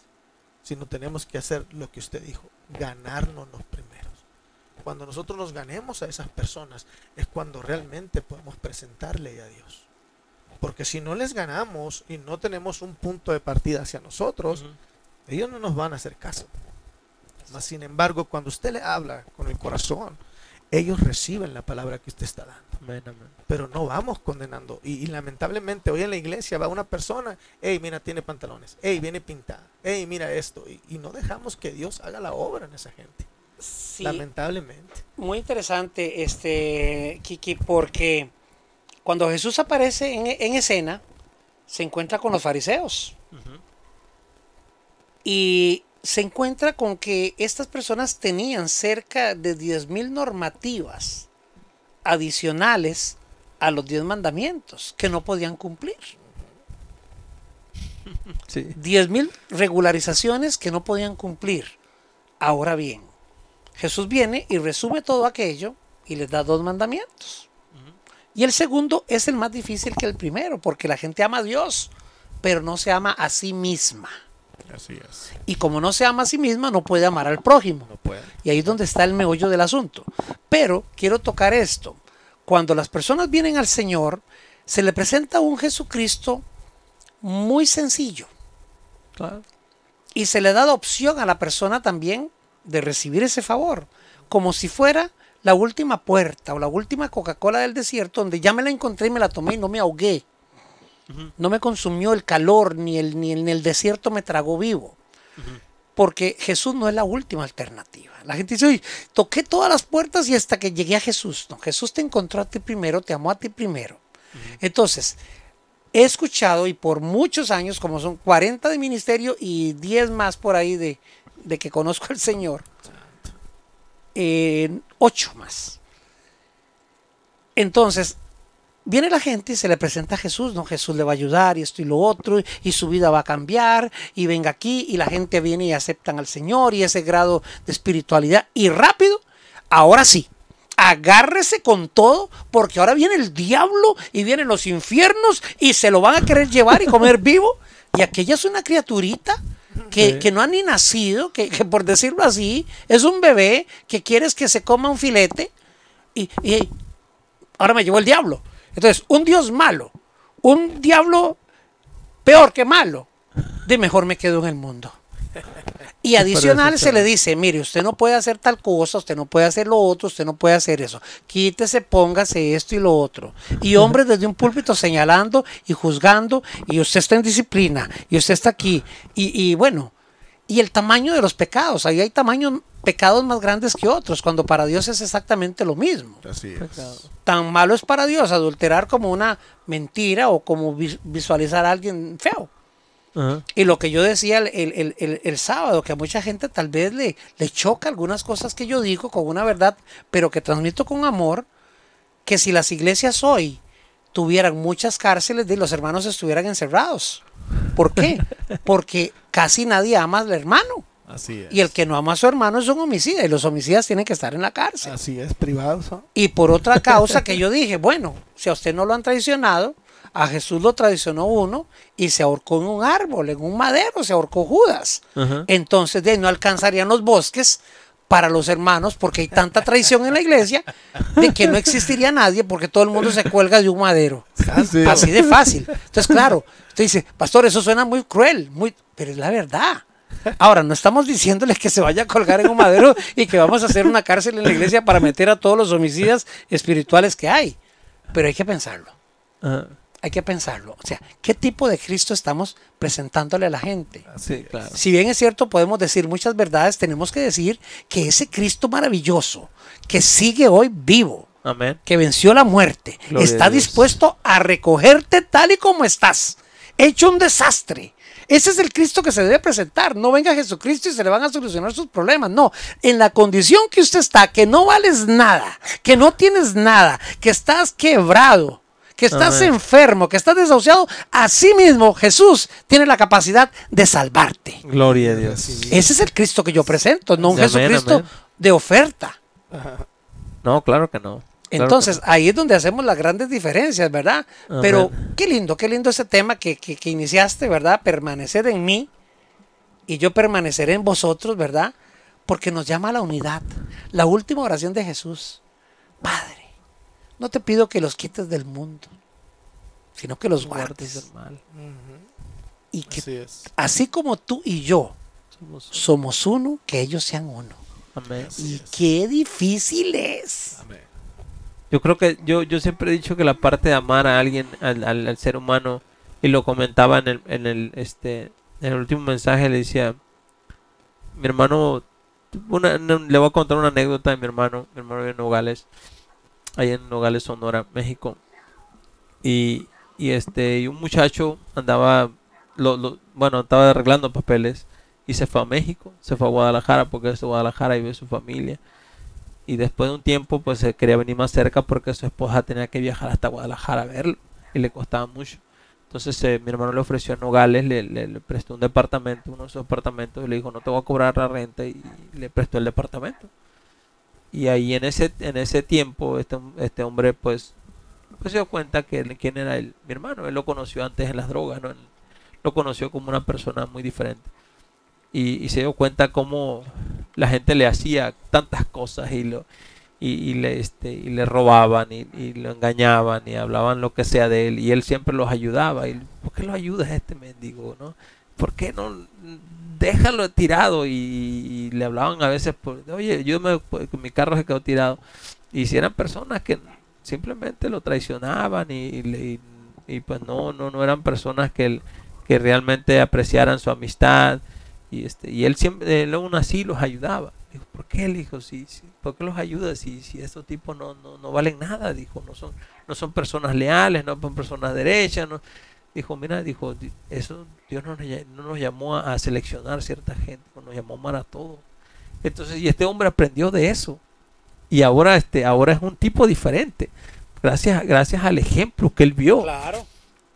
C: sino tenemos que hacer lo que usted dijo, ganarnos los primeros. Cuando nosotros nos ganemos a esas personas es cuando realmente podemos presentarle a Dios. Porque si no les ganamos y no tenemos un punto de partida hacia nosotros, ellos no nos van a hacer caso. Mas, sin embargo, cuando usted le habla con el corazón, ellos reciben la palabra que usted está dando. Pero no vamos condenando. Y, lamentablemente hoy en la iglesia va una persona, hey, mira, tiene pantalones, hey, viene pintada, hey, mira esto. Y, no dejamos que Dios haga la obra en esa gente. lamentablemente.
B: Muy interesante, este, Kiki, porque cuando Jesús aparece en, escena, se encuentra con los fariseos. Y se encuentra con que estas personas tenían cerca de 10.000 normativas adicionales a los 10 mandamientos que no podían cumplir. Sí. 10.000 regularizaciones que no podían cumplir. Ahora bien, Jesús viene y resume todo aquello y les da dos mandamientos. Y el segundo es el más difícil que el primero, porque la gente ama a Dios, pero no se ama a sí misma.
C: Así es.
B: Y como no se ama a sí misma, no puede amar al prójimo.
C: No puede.
B: Y ahí es donde está el meollo del asunto. Pero quiero tocar esto. Cuando las personas vienen al Señor, se le presenta un Jesucristo muy sencillo. Claro. Y se le da la opción a la persona también de recibir ese favor, como si fuera la última puerta o la última Coca-Cola del desierto, donde ya me la encontré y me la tomé y no me ahogué. No me consumió el calor, ni el, ni el, el desierto me tragó vivo. Porque Jesús no es la última alternativa. La gente dice, Oye, toqué todas las puertas y hasta que llegué a Jesús. No, Jesús te encontró a ti primero, te amó a ti primero. Entonces, he escuchado y por muchos años, como son 40 de ministerio y 10 más por ahí de, de que conozco al Señor, eh, 8 más. Entonces, viene la gente y se le presenta a Jesús, ¿no? Jesús le va a ayudar y esto y lo otro, y su vida va a cambiar, y venga aquí, y la gente viene y aceptan al Señor, y ese grado de espiritualidad, y rápido, ahora sí, agárrese con todo, porque ahora viene el diablo y vienen los infiernos y se lo van a querer llevar y comer vivo, y aquella es una criaturita. Que, no ha ni nacido, que, por decirlo así, es un bebé que quieres que se coma un filete y, y ahora me llevó el diablo. Entonces, un Dios malo, un diablo peor que malo, de mejor me quedo en el mundo. Y adicional se le dice, mire, usted no puede hacer tal cosa, usted no puede hacer lo otro, usted no puede hacer eso. Quítese, póngase esto y lo otro. Y hombres desde un púlpito señalando y juzgando, y usted está en disciplina, y usted está aquí. Y, y bueno, y el tamaño de los pecados, ahí hay tamaños pecados más grandes que otros, cuando para Dios es exactamente lo mismo.
C: Así es.
B: Tan malo es para Dios adulterar como una mentira o como visualizar a alguien feo. Y lo que yo decía el, sábado, que a mucha gente tal vez le, le choca algunas cosas que yo digo con una verdad, pero que transmito con amor, que si las iglesias hoy tuvieran muchas cárceles, de los hermanos estuvieran encerrados. ¿Por qué? Porque casi nadie ama al hermano. Y el que no ama a su hermano es un homicida y los homicidas tienen que estar en la cárcel.
C: Así es, privados.
B: Y por otra causa que yo dije, bueno, si a usted no lo han traicionado, a Jesús lo traicionó uno y se ahorcó en un árbol, en un madero, se ahorcó Judas. Entonces de no alcanzarían los bosques para los hermanos porque hay tanta traición en la iglesia de que no existiría nadie porque todo el mundo se cuelga de un madero. Así de fácil. Entonces, claro, usted dice, pastor, eso suena muy cruel, muy, pero es la verdad. Ahora, no estamos diciéndoles que se vaya a colgar en un madero y que vamos a hacer una cárcel en la iglesia para meter a todos los homicidas espirituales que hay. Pero hay que pensarlo. Hay que pensarlo. O sea, ¿qué tipo de Cristo estamos presentándole a la gente?
A: Sí, claro.
B: Si bien es cierto, podemos decir muchas verdades, tenemos que decir que ese Cristo maravilloso, que sigue hoy vivo,
A: Amén.
B: que venció la muerte, está dispuesto a recogerte tal y como estás, hecho un desastre. Ese es el Cristo que se debe presentar. No venga Jesucristo y se le van a solucionar sus problemas. No, en la condición que usted está, que no vales nada, que no tienes nada, que estás quebrado, que estás enfermo, que estás desahuciado, así mismo Jesús tiene la capacidad de salvarte.
A: Gloria a Dios.
B: Ese es el Cristo que yo presento, no un Jesucristo de oferta.
A: No, claro que no.
B: Entonces, ahí es donde hacemos las grandes diferencias, ¿verdad? Pero qué lindo, qué lindo ese tema que, que, iniciaste, ¿verdad? Permanecer en mí y yo permaneceré en vosotros, ¿verdad? Porque nos llama a la unidad. La última oración de Jesús. Padre, no te pido que los quites del mundo, sino que los guardes. Y que así, así, como tú y yo somos uno, que ellos sean uno.
A: Amén.
B: Y qué difícil es. Amén.
A: Yo creo que yo, yo siempre he dicho que la parte de amar a alguien, al, al, ser humano, y lo comentaba en el, en el, este, en el último mensaje, le decía, mi hermano, una, le voy a contar una anécdota de mi hermano, mi hermano en Nogales, ahí en Nogales, Sonora, México, y, y este, y un muchacho andaba, lo, lo, bueno, estaba arreglando papeles, y se fue a México, se fue a Guadalajara, porque es de Guadalajara y ve su familia, y después de un tiempo pues se quería venir más cerca porque su esposa tenía que viajar hasta Guadalajara a verlo y le costaba mucho. Entonces eh, mi hermano le ofreció a Nogales, le, prestó un departamento, uno de sus apartamentos, y le dijo no te voy a cobrar la renta y le prestó el departamento. Y ahí en ese, en ese tiempo este, este hombre pues, pues se dio cuenta que quién era él, mi hermano, él lo conoció antes en las drogas, ¿no? lo conoció como una persona muy diferente. Y, y se dio cuenta cómo la gente le hacía tantas cosas y lo y, le este y le robaban y, lo engañaban y hablaban lo que sea de él. Y él siempre los ayudaba. Y ¿por qué lo ayudas a este mendigo no ¿por qué no déjalo tirado y, le hablaban a veces por, oye yo me pues, mi carro se quedó tirado y si eran personas que simplemente lo traicionaban y, y, pues no no no eran personas que que realmente apreciaran su amistad y, este, y él siempre, él aún así los ayudaba. Dijo, ¿por qué? él dijo, sí, sí, ¿por qué los ayuda si, si estos tipos no, no, no, valen nada? Dijo, no son, no son personas leales, no son personas derechas. No. Dijo, mira, dijo, eso Dios no nos, no nos llamó a, seleccionar cierta gente, nos llamó a amar a todos. Entonces, y este hombre aprendió de eso. Y ahora, este, ahora es un tipo diferente. Gracias, gracias al ejemplo que él vio.
B: Claro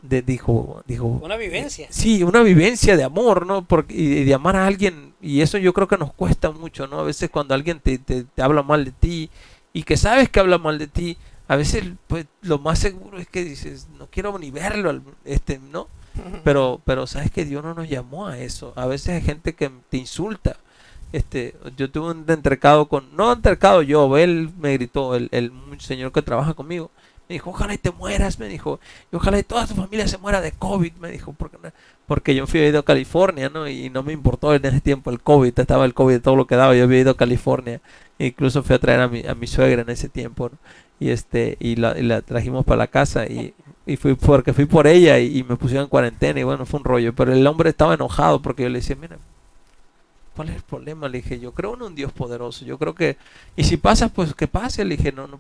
A: dijo, dijo
B: una vivencia.
A: Sí, una vivencia de amor, ¿no? Porque, y de amar a alguien, y eso yo creo que nos cuesta mucho, ¿no? A veces cuando alguien te, te, habla mal de ti y que sabes que habla mal de ti, a veces pues lo más seguro es que dices, no quiero ni verlo, este, ¿no? Pero, pero sabes que Dios no nos llamó a eso. A veces hay gente que te insulta. Este, yo tuve un entrecado con, no entrecado yo, él me gritó, el, el señor que trabaja conmigo, me dijo, ojalá y te mueras, me dijo. Y ojalá y toda tu familia se muera de COVID, me dijo. Porque, porque yo fui a ido a California, ¿no? Y no me importó en ese tiempo el COVID. Estaba el COVID, todo lo que daba. Yo había ido a California. Incluso fui a traer a mi, a mi suegra en ese tiempo, ¿no? Y, este, y, la, la trajimos para la casa. Y, y fui porque fui por ella y, me pusieron en cuarentena. Y bueno, fue un rollo. Pero el hombre estaba enojado porque yo le decía, mira, ¿Cuál es el problema? Le dije, yo creo en un Dios poderoso. Yo creo que. Y si pasa, pues que pase. Le dije, no, no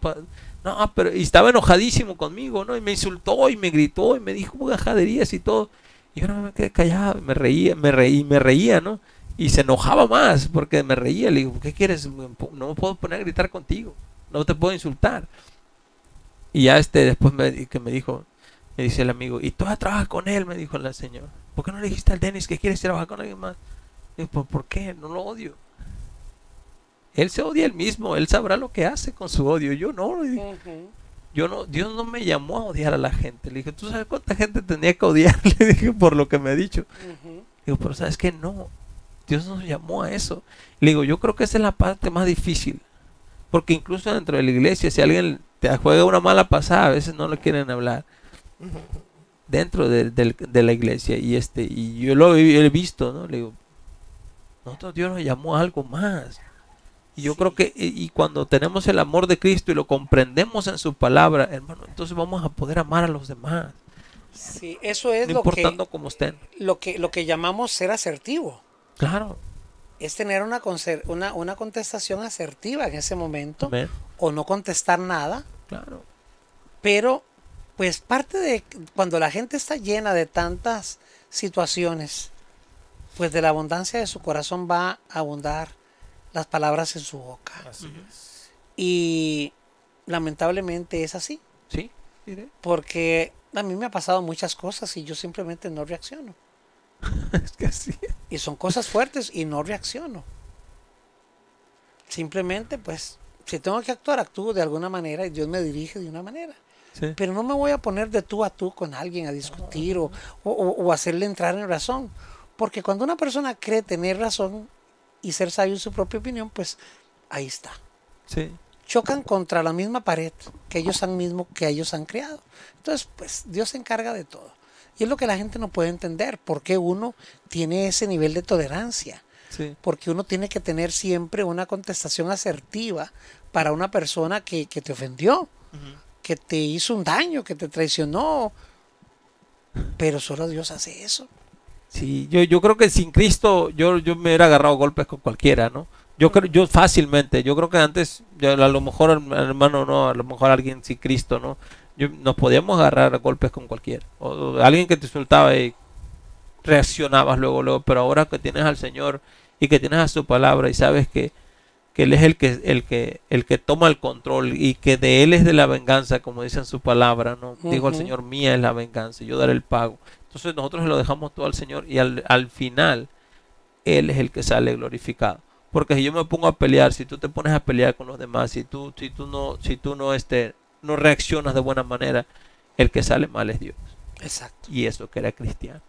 A: No, pero. Y estaba enojadísimo conmigo, ¿no? Y me insultó y me gritó y me dijo gajaderías y todo. Y yo no me quedé callado. Me reía, me reí, me reía, ¿no? Y se enojaba más porque me reía. Le digo, ¿qué quieres? No me puedo poner a gritar contigo. No te puedo insultar. Y ya este, después me, que me dijo, me dice el amigo, ¿y tú trabajas con él? Me dijo la señora. ¿Por qué no le dijiste al Denis que quieres trabajar con alguien más? ¿por, qué? No lo odio. Él se odia él mismo, él sabrá lo que hace con su odio. Yo no. Yo no, Dios no me llamó a odiar a la gente. Le dije, ¿tú sabes cuánta gente tenía que odiar? Le dije, por lo que me ha dicho. Digo, pero sabes que no. Dios nos llamó a eso. Le digo, yo creo que esa es la parte más difícil. Porque incluso dentro de la iglesia, si alguien te juega una mala pasada, a veces no le quieren hablar. Dentro de, la iglesia. Y este y yo lo he, he visto, ¿no? Le digo, Nosotros Dios nos llamó a algo más. Y yo creo que y, cuando tenemos el amor de Cristo y lo comprendemos en su palabra, hermano, entonces vamos a poder amar a los demás.
B: Sí, eso es
A: no
B: lo
A: importando como estén.
B: Lo que, lo que llamamos ser asertivo.
A: Claro.
B: Es tener una, una, una contestación asertiva en ese momento. O no contestar nada.
A: Claro.
B: Pero, pues parte de cuando la gente está llena de tantas situaciones, pues de la abundancia de su corazón va a abundar las palabras en su boca.
C: Así es.
B: Y lamentablemente es así.
A: Sí.
B: Porque a mí me ha pasado muchas cosas y yo simplemente no reacciono.
A: es que sí.
B: Y son cosas fuertes y no reacciono. Simplemente, pues, si tengo que actuar, actúo de alguna manera y Dios me dirige de una manera. Pero no me voy a poner de tú a tú con alguien a discutir o, o hacerle entrar en razón. Porque cuando una persona cree tener razón y ser sabio en su propia opinión, pues ahí está.
A: Sí
B: chocan contra la misma pared que ellos han mismo que ellos han creado. Entonces, pues Dios se encarga de todo. Y es lo que la gente no puede entender, por qué uno tiene ese nivel de tolerancia. Porque uno tiene que tener siempre una contestación asertiva para una persona que, te ofendió, que te hizo un daño, que te traicionó. Pero solo Dios hace eso.
A: Sí, yo, yo creo que sin Cristo yo, yo me hubiera agarrado golpes con cualquiera, ¿no? Yo creo, yo fácilmente, yo creo que antes, a lo mejor hermano no, a lo mejor alguien sí Cristo, ¿no? Yo, nos podíamos agarrar a golpes con cualquiera. O, alguien que te insultaba y reaccionabas luego, luego, pero ahora que tienes al Señor y que tienes a su palabra y sabes que, que Él es el que, el que, el que toma el control y que de Él es de la venganza, como dice en su palabra, ¿no? Dijo el Señor, mía es la venganza, yo daré el pago. Entonces nosotros lo dejamos todo al Señor y al, al final Él es el que sale glorificado. Porque si yo me pongo a pelear, si tú te pones a pelear con los demás, si tú, si tú no, si tú no, este, no reaccionas de buena manera, el que sale mal es Dios.
B: Exacto.
A: Y eso que era cristiano.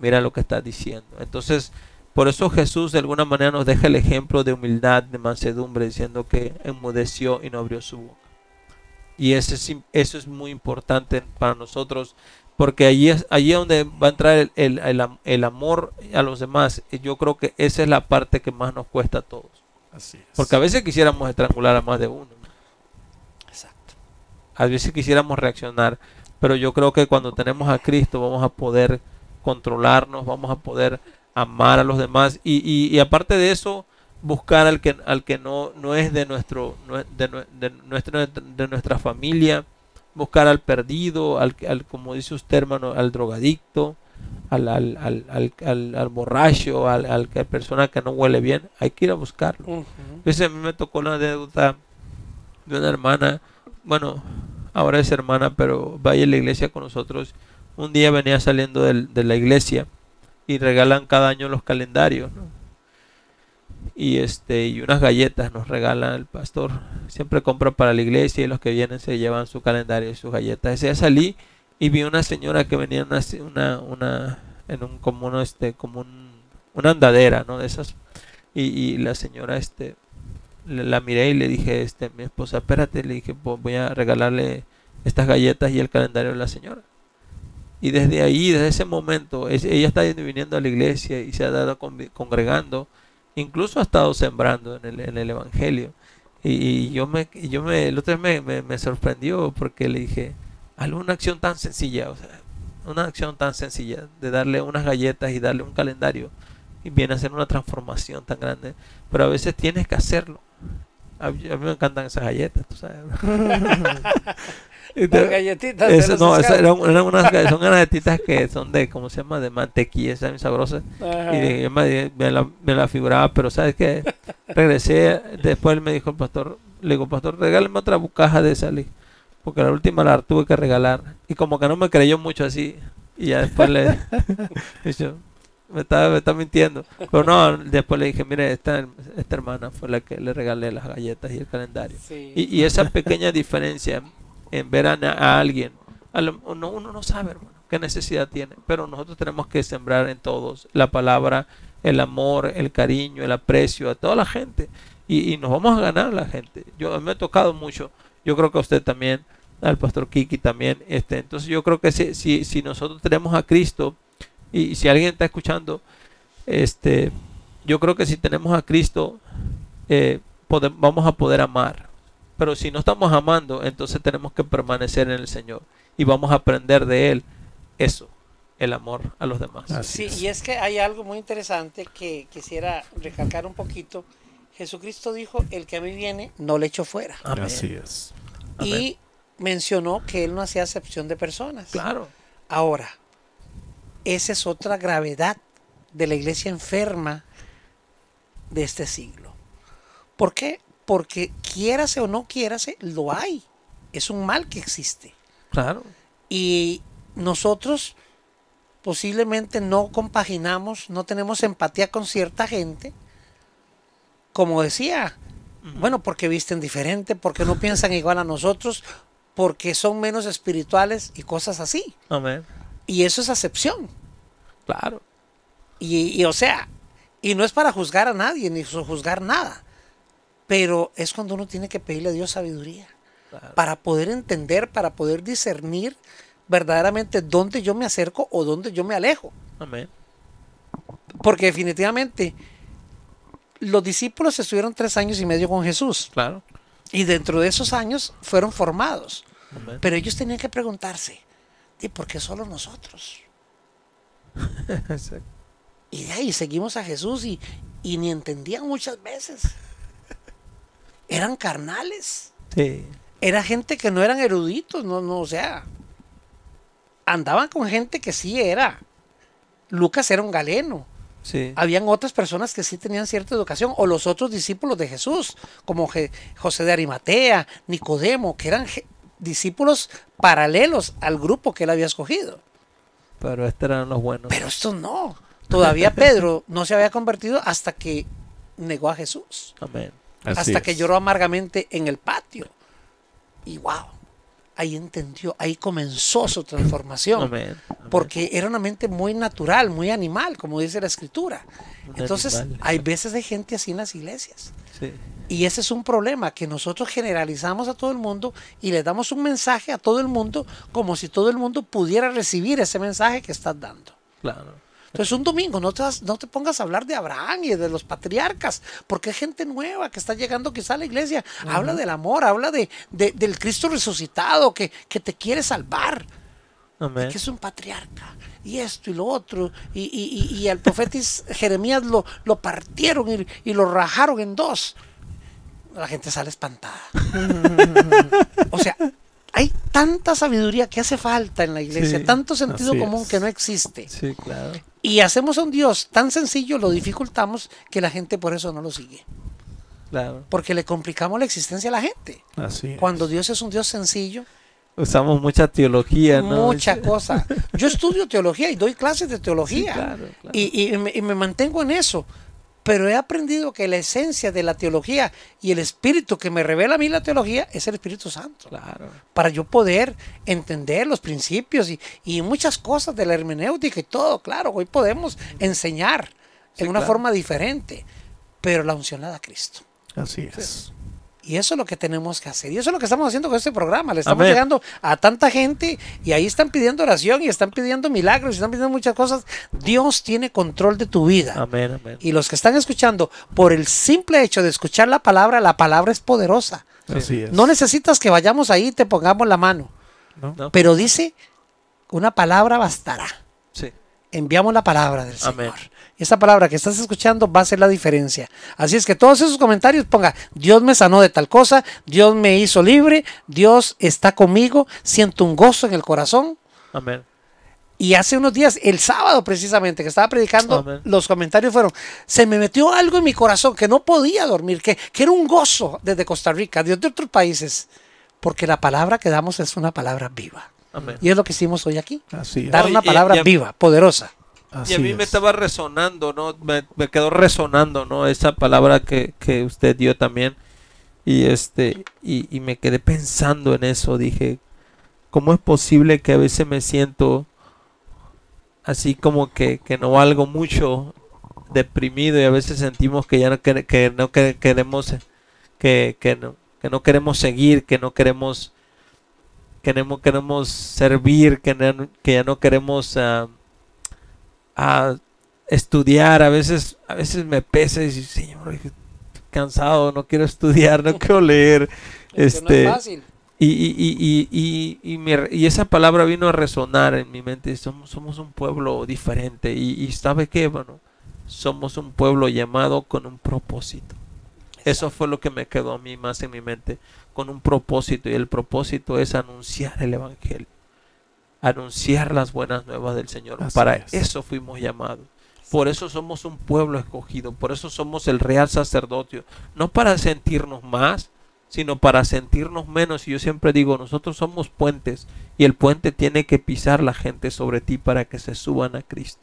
A: Mira lo que está diciendo. Entonces, por eso Jesús de alguna manera nos deja el ejemplo de humildad, de mansedumbre, diciendo que enmudeció y no abrió su boca. Y eso es, eso es muy importante para nosotros porque allí es allí donde va a entrar el, amor a los demás. Y yo creo que esa es la parte que más nos cuesta a todos. Porque a veces quisiéramos estrangular a más de uno. A veces quisiéramos reaccionar, pero yo creo que cuando tenemos a Cristo vamos a poder controlarnos, vamos a poder amar a los demás y, aparte de eso buscar al que al que no no es de nuestro de, de, de nuestra familia buscar al perdido, al, al como dice usted hermano, al drogadicto, al, al, al, al, al borracho, al, al, la persona que no huele bien, hay que ir a buscarlo. a mí me tocó la deuda de una hermana, bueno, ahora es hermana, pero vaya a la iglesia con nosotros. Un día venía saliendo de la iglesia y regalan cada año los calendarios, ¿no? y este y unas galletas nos regala el pastor siempre compra para la iglesia y los que vienen se llevan su calendario y sus galletas ese día salí y vi una señora que venía una, una, una en un como este como una andadera no de esas y, la señora este la miré y le dije este mi esposa espérate le dije voy a regalarle estas galletas y el calendario de la señora y desde ahí desde ese momento ella está viniendo a la iglesia y se ha dado congregando incluso ha estado sembrando en el, Evangelio. Y, yo me, yo me, el otro me, me, sorprendió porque le dije, alguna acción tan sencilla, o sea, una acción tan sencilla de darle unas galletas y darle un calendario y viene a ser una transformación tan grande, pero a veces tienes que hacerlo. A, mí me encantan esas galletas, tú sabes.
B: Las galletitas.
A: no, eran, unas, son galletitas que son de, ¿cómo se llama? De mantequilla, están sabrosas. Y me, la, me, la, figuraba, pero ¿sabes qué? Regresé, después me dijo el pastor, le digo, pastor, regálame otra caja de salir. Porque la última la tuve que regalar. Y como que no me creyó mucho así. Y ya después le... me está, me está mintiendo. Pero no, después le dije, mire, esta, esta hermana fue la que le regalé las galletas y el calendario. Y, y, esa pequeña diferencia en ver a, alguien. uno, no sabe, hermano, qué necesidad tiene, pero nosotros tenemos que sembrar en todos la palabra, el amor, el cariño, el aprecio a toda la gente. Y, nos vamos a ganar a la gente. Yo me he tocado mucho. Yo creo que a usted también, al pastor Kiki también. Este, entonces yo creo que si, si, si nosotros tenemos a Cristo y, si alguien está escuchando este, yo creo que si tenemos a Cristo, eh, vamos a poder amar. Pero si no estamos amando, entonces tenemos que permanecer en el Señor y vamos a aprender de Él eso, el amor a los demás.
B: sí, y es que hay algo muy interesante que quisiera recalcar un poquito. Jesucristo dijo, el que a mí viene, no le echo fuera.
C: Así es.
B: Y mencionó que Él no hacía acepción de personas.
A: Claro.
B: Ahora, esa es otra gravedad de la iglesia enferma de este siglo. ¿Por qué? Porque quiérase o no quiérase, lo hay. Es un mal que existe.
A: Claro.
B: Y nosotros posiblemente no compaginamos, no tenemos empatía con cierta gente. Como decía, bueno, porque visten diferente, porque no piensan igual a nosotros, porque son menos espirituales y cosas así.
A: Amén.
B: Y eso es acepción.
A: Claro.
B: Y, o sea, y no es para juzgar a nadie, ni juzgar nada. Pero es cuando uno tiene que pedirle a Dios sabiduría. Para poder entender, para poder discernir verdaderamente dónde yo me acerco o dónde yo me alejo.
A: Amén.
B: Porque definitivamente los discípulos estuvieron tres años y medio con Jesús.
A: Claro.
B: Y dentro de esos años fueron formados. Pero ellos tenían que preguntarse, ¿y por qué solo nosotros? Y de ahí seguimos a Jesús y, ni entendían muchas veces. Eran carnales.
A: Sí.
B: Era gente que no eran eruditos, no, no, o sea, andaban con gente que sí era. Lucas era un galeno.
A: Sí.
B: Habían otras personas que sí tenían cierta educación, o los otros discípulos de Jesús, como José de Arimatea, Nicodemo, que eran discípulos paralelos al grupo que él había escogido.
A: Pero estos eran los buenos.
B: Pero estos no. Todavía Pedro no se había convertido hasta que negó a Jesús.
A: Amén.
B: hasta que lloró amargamente en el patio. Y wow, ahí entendió, ahí comenzó su transformación. Porque era una mente muy natural, muy animal, como dice la escritura. Entonces, hay veces de gente así en las iglesias. Y ese es un problema, que nosotros generalizamos a todo el mundo y le damos un mensaje a todo el mundo como si todo el mundo pudiera recibir ese mensaje que estás dando.
A: Claro.
B: Entonces un domingo no te, no te pongas a hablar de Abraham y de los patriarcas, porque hay gente nueva que está llegando quizá a la iglesia. Habla del amor, habla de, del Cristo resucitado que, que te quiere salvar. Que es un patriarca. Y esto y lo otro. Y, y, y, al profeta Jeremías lo, lo partieron y, y lo rajaron en dos. La gente sale espantada. o sea, hay tanta sabiduría que hace falta en la iglesia, tanto sentido común que no existe.
A: Sí, claro.
B: Y hacemos a un Dios tan sencillo, lo dificultamos, que la gente por eso no lo sigue.
A: Claro.
B: Porque le complicamos la existencia a la gente.
C: Así
B: Cuando Dios es un Dios sencillo.
A: Usamos mucha teología, ¿no?
B: Mucha cosa. Yo estudio teología y doy clases de teología. Y, y me mantengo en eso pero he aprendido que la esencia de la teología y el espíritu que me revela a mí la teología es el Espíritu Santo.
A: Claro.
B: Para yo poder entender los principios y, muchas cosas de la hermenéutica y todo, claro, hoy podemos enseñar en una forma diferente, pero la unción la da Cristo.
C: Así es.
B: Y eso es lo que tenemos que hacer. Y eso es lo que estamos haciendo con este programa. Le estamos llegando a tanta gente y ahí están pidiendo oración y están pidiendo milagros y están pidiendo muchas cosas. Dios tiene control de tu vida.
A: Amén, amén.
B: Y los que están escuchando, por el simple hecho de escuchar la palabra, la palabra es poderosa.
C: Así es.
B: No necesitas que vayamos ahí y te pongamos la mano. Pero dice, una palabra bastará.
A: Sí.
B: Enviamos la palabra del Señor esa palabra que estás escuchando va a ser la diferencia. Así es que todos esos comentarios ponga, Dios me sanó de tal cosa, Dios me hizo libre, Dios está conmigo, siento un gozo en el corazón.
A: Amén.
B: Y hace unos días, el sábado precisamente, que estaba predicando, los comentarios fueron, se me metió algo en mi corazón que no podía dormir, que, que era un gozo desde Costa Rica, de otros países, porque la palabra que damos es una palabra viva.
A: Amén.
B: Y es lo que hicimos hoy aquí.
C: Así
B: Dar una palabra viva, poderosa
A: y a mí me estaba resonando, ¿no? Me, quedó resonando, ¿no? Esa palabra que, usted dio también. Y este, y, me quedé pensando en eso. Dije, ¿cómo es posible que a veces me siento así como que, no valgo mucho, deprimido, y a veces sentimos que ya no, que, no queremos, que, que, no, que no queremos seguir, que no queremos, queremos, queremos servir, que, que ya no queremos. Ah, estudiar, a veces, a veces me pesa y digo, Señor, cansado, no quiero estudiar, no quiero leer. este, fácil. Y, y, y, y, esa palabra vino a resonar en mi mente. Somos, somos un pueblo diferente. Y, ¿sabe qué? Bueno, somos un pueblo llamado con un propósito. Eso fue lo que me quedó a mí más en mi mente, con un propósito. Y el propósito es anunciar el Evangelio. Anunciar las buenas nuevas del Señor. Para eso fuimos llamados. Por eso somos un pueblo escogido. Por eso somos el real sacerdocio. No para sentirnos más, sino para sentirnos menos. Y yo siempre digo, nosotros somos puentes y el puente tiene que pisar la gente sobre ti para que se suban a Cristo,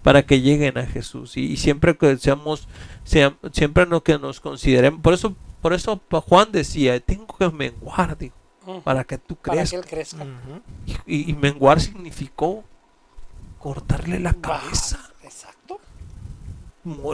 A: para que lleguen a Jesús. Y, siempre que seamos, siempre no que nos consideremos, por eso, por eso Juan decía, tengo que menguar, digo, para que tú crezcas. y, menguar significó cortarle la cabeza. exacto.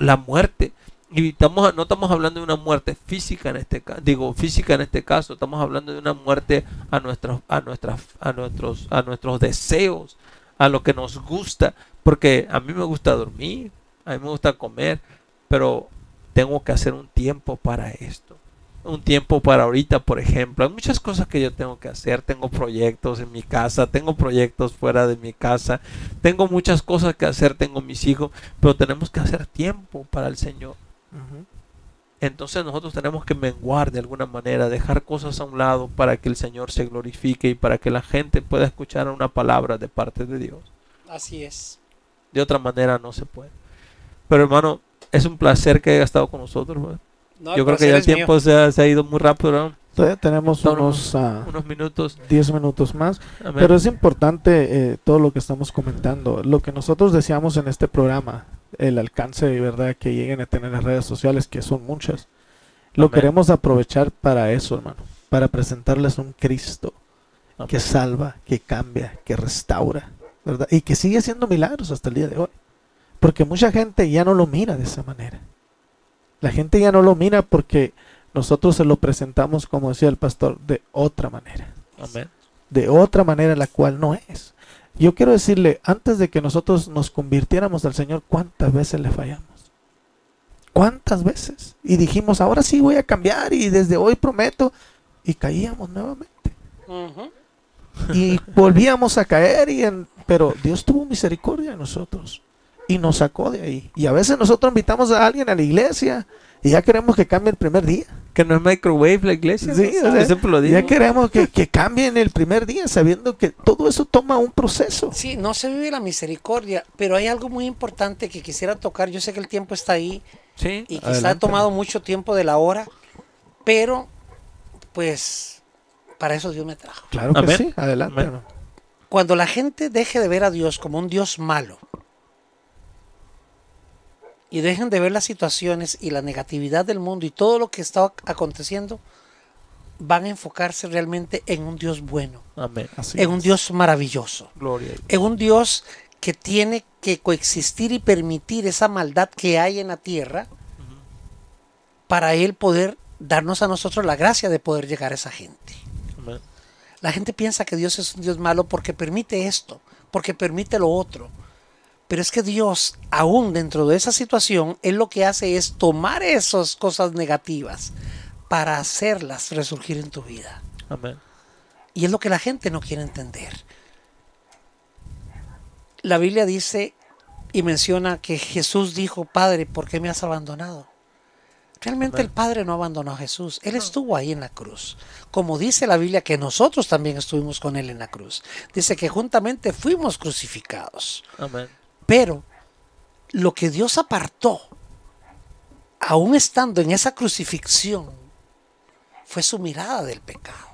A: La muerte. Y estamos, no estamos hablando de una muerte física en este caso, digo física en este caso, estamos hablando de una muerte a nuestros, a nuestras, a nuestros, a nuestros deseos, a lo que nos gusta, porque a mí me gusta dormir, a mí me gusta comer, pero tengo que hacer un tiempo para esto. Un tiempo para ahorita, por ejemplo. Hay muchas cosas que yo tengo que hacer. Tengo proyectos en mi casa, tengo proyectos fuera de mi casa, tengo muchas cosas que hacer, tengo mis hijos, pero tenemos que hacer tiempo para el Señor. Entonces nosotros tenemos que menguar de alguna manera, dejar cosas a un lado para que el Señor se glorifique y para que la gente pueda escuchar una palabra de parte de Dios.
B: Así es.
A: De otra manera no se puede. Pero hermano, es un placer que haya estado con nosotros. Yo creo que ya el tiempo se ha, ido muy rápido.
C: Todavía tenemos unos,
A: ah, unos, minutos.
C: 10 minutos más. Pero es importante eh, todo lo que estamos comentando. Lo que nosotros deseamos en este programa el alcance de verdad que lleguen a tener las redes sociales, que son muchas. Lo queremos aprovechar para eso, hermano, para presentarles un Cristo que salva, que cambia, que restaura, ¿verdad? Y que sigue haciendo milagros hasta el día de hoy. Porque mucha gente ya no lo mira de esa manera. La gente ya no lo mira porque nosotros se lo presentamos, como decía el pastor, de otra manera. De otra manera la cual no es. Yo quiero decirle, antes de que nosotros nos convirtiéramos al Señor, ¿cuántas veces le fallamos? ¿Cuántas veces? Y dijimos, ahora sí voy a cambiar y desde hoy prometo. Y caíamos nuevamente. Y volvíamos a caer, y pero Dios tuvo misericordia de nosotros y nos sacó de ahí. Y a veces nosotros invitamos a alguien a la iglesia y ya queremos que cambie el primer día.
A: Que no es microwave la iglesia.
C: Sí, ya queremos que, que cambien el primer día, sabiendo que todo eso toma un proceso.
B: Sí, no se vive la misericordia, pero hay algo muy importante que quisiera tocar. Yo sé que el tiempo está ahí sí, y quizá ha tomado mucho tiempo de la hora, pero pues para eso Dios me trajo.
C: Claro que sí, adelante.
B: Cuando la gente deje de ver a Dios como un Dios malo, y dejen de ver las situaciones y la negatividad del mundo y todo lo que está aconteciendo, van a enfocarse realmente en un Dios bueno, en un Dios maravilloso, en un Dios que tiene que coexistir y permitir esa maldad que hay en la tierra para Él poder darnos a nosotros la gracia de poder llegar a esa gente. La gente piensa que Dios es un Dios malo porque permite esto, porque permite lo otro. Pero es que Dios, aún dentro de esa situación, Él lo que hace es tomar esas cosas negativas para hacerlas resurgir en tu vida. Amén. Y es lo que la gente no quiere entender. La Biblia dice y menciona que Jesús dijo, Padre, ¿por qué me has abandonado? Realmente el Padre no abandonó a Jesús, Él estuvo ahí en la cruz. Como dice la Biblia que nosotros también estuvimos con Él en la cruz. Dice que juntamente fuimos crucificados. Amén. Pero lo que Dios apartó, aún estando en esa crucifixión, fue su mirada del pecado.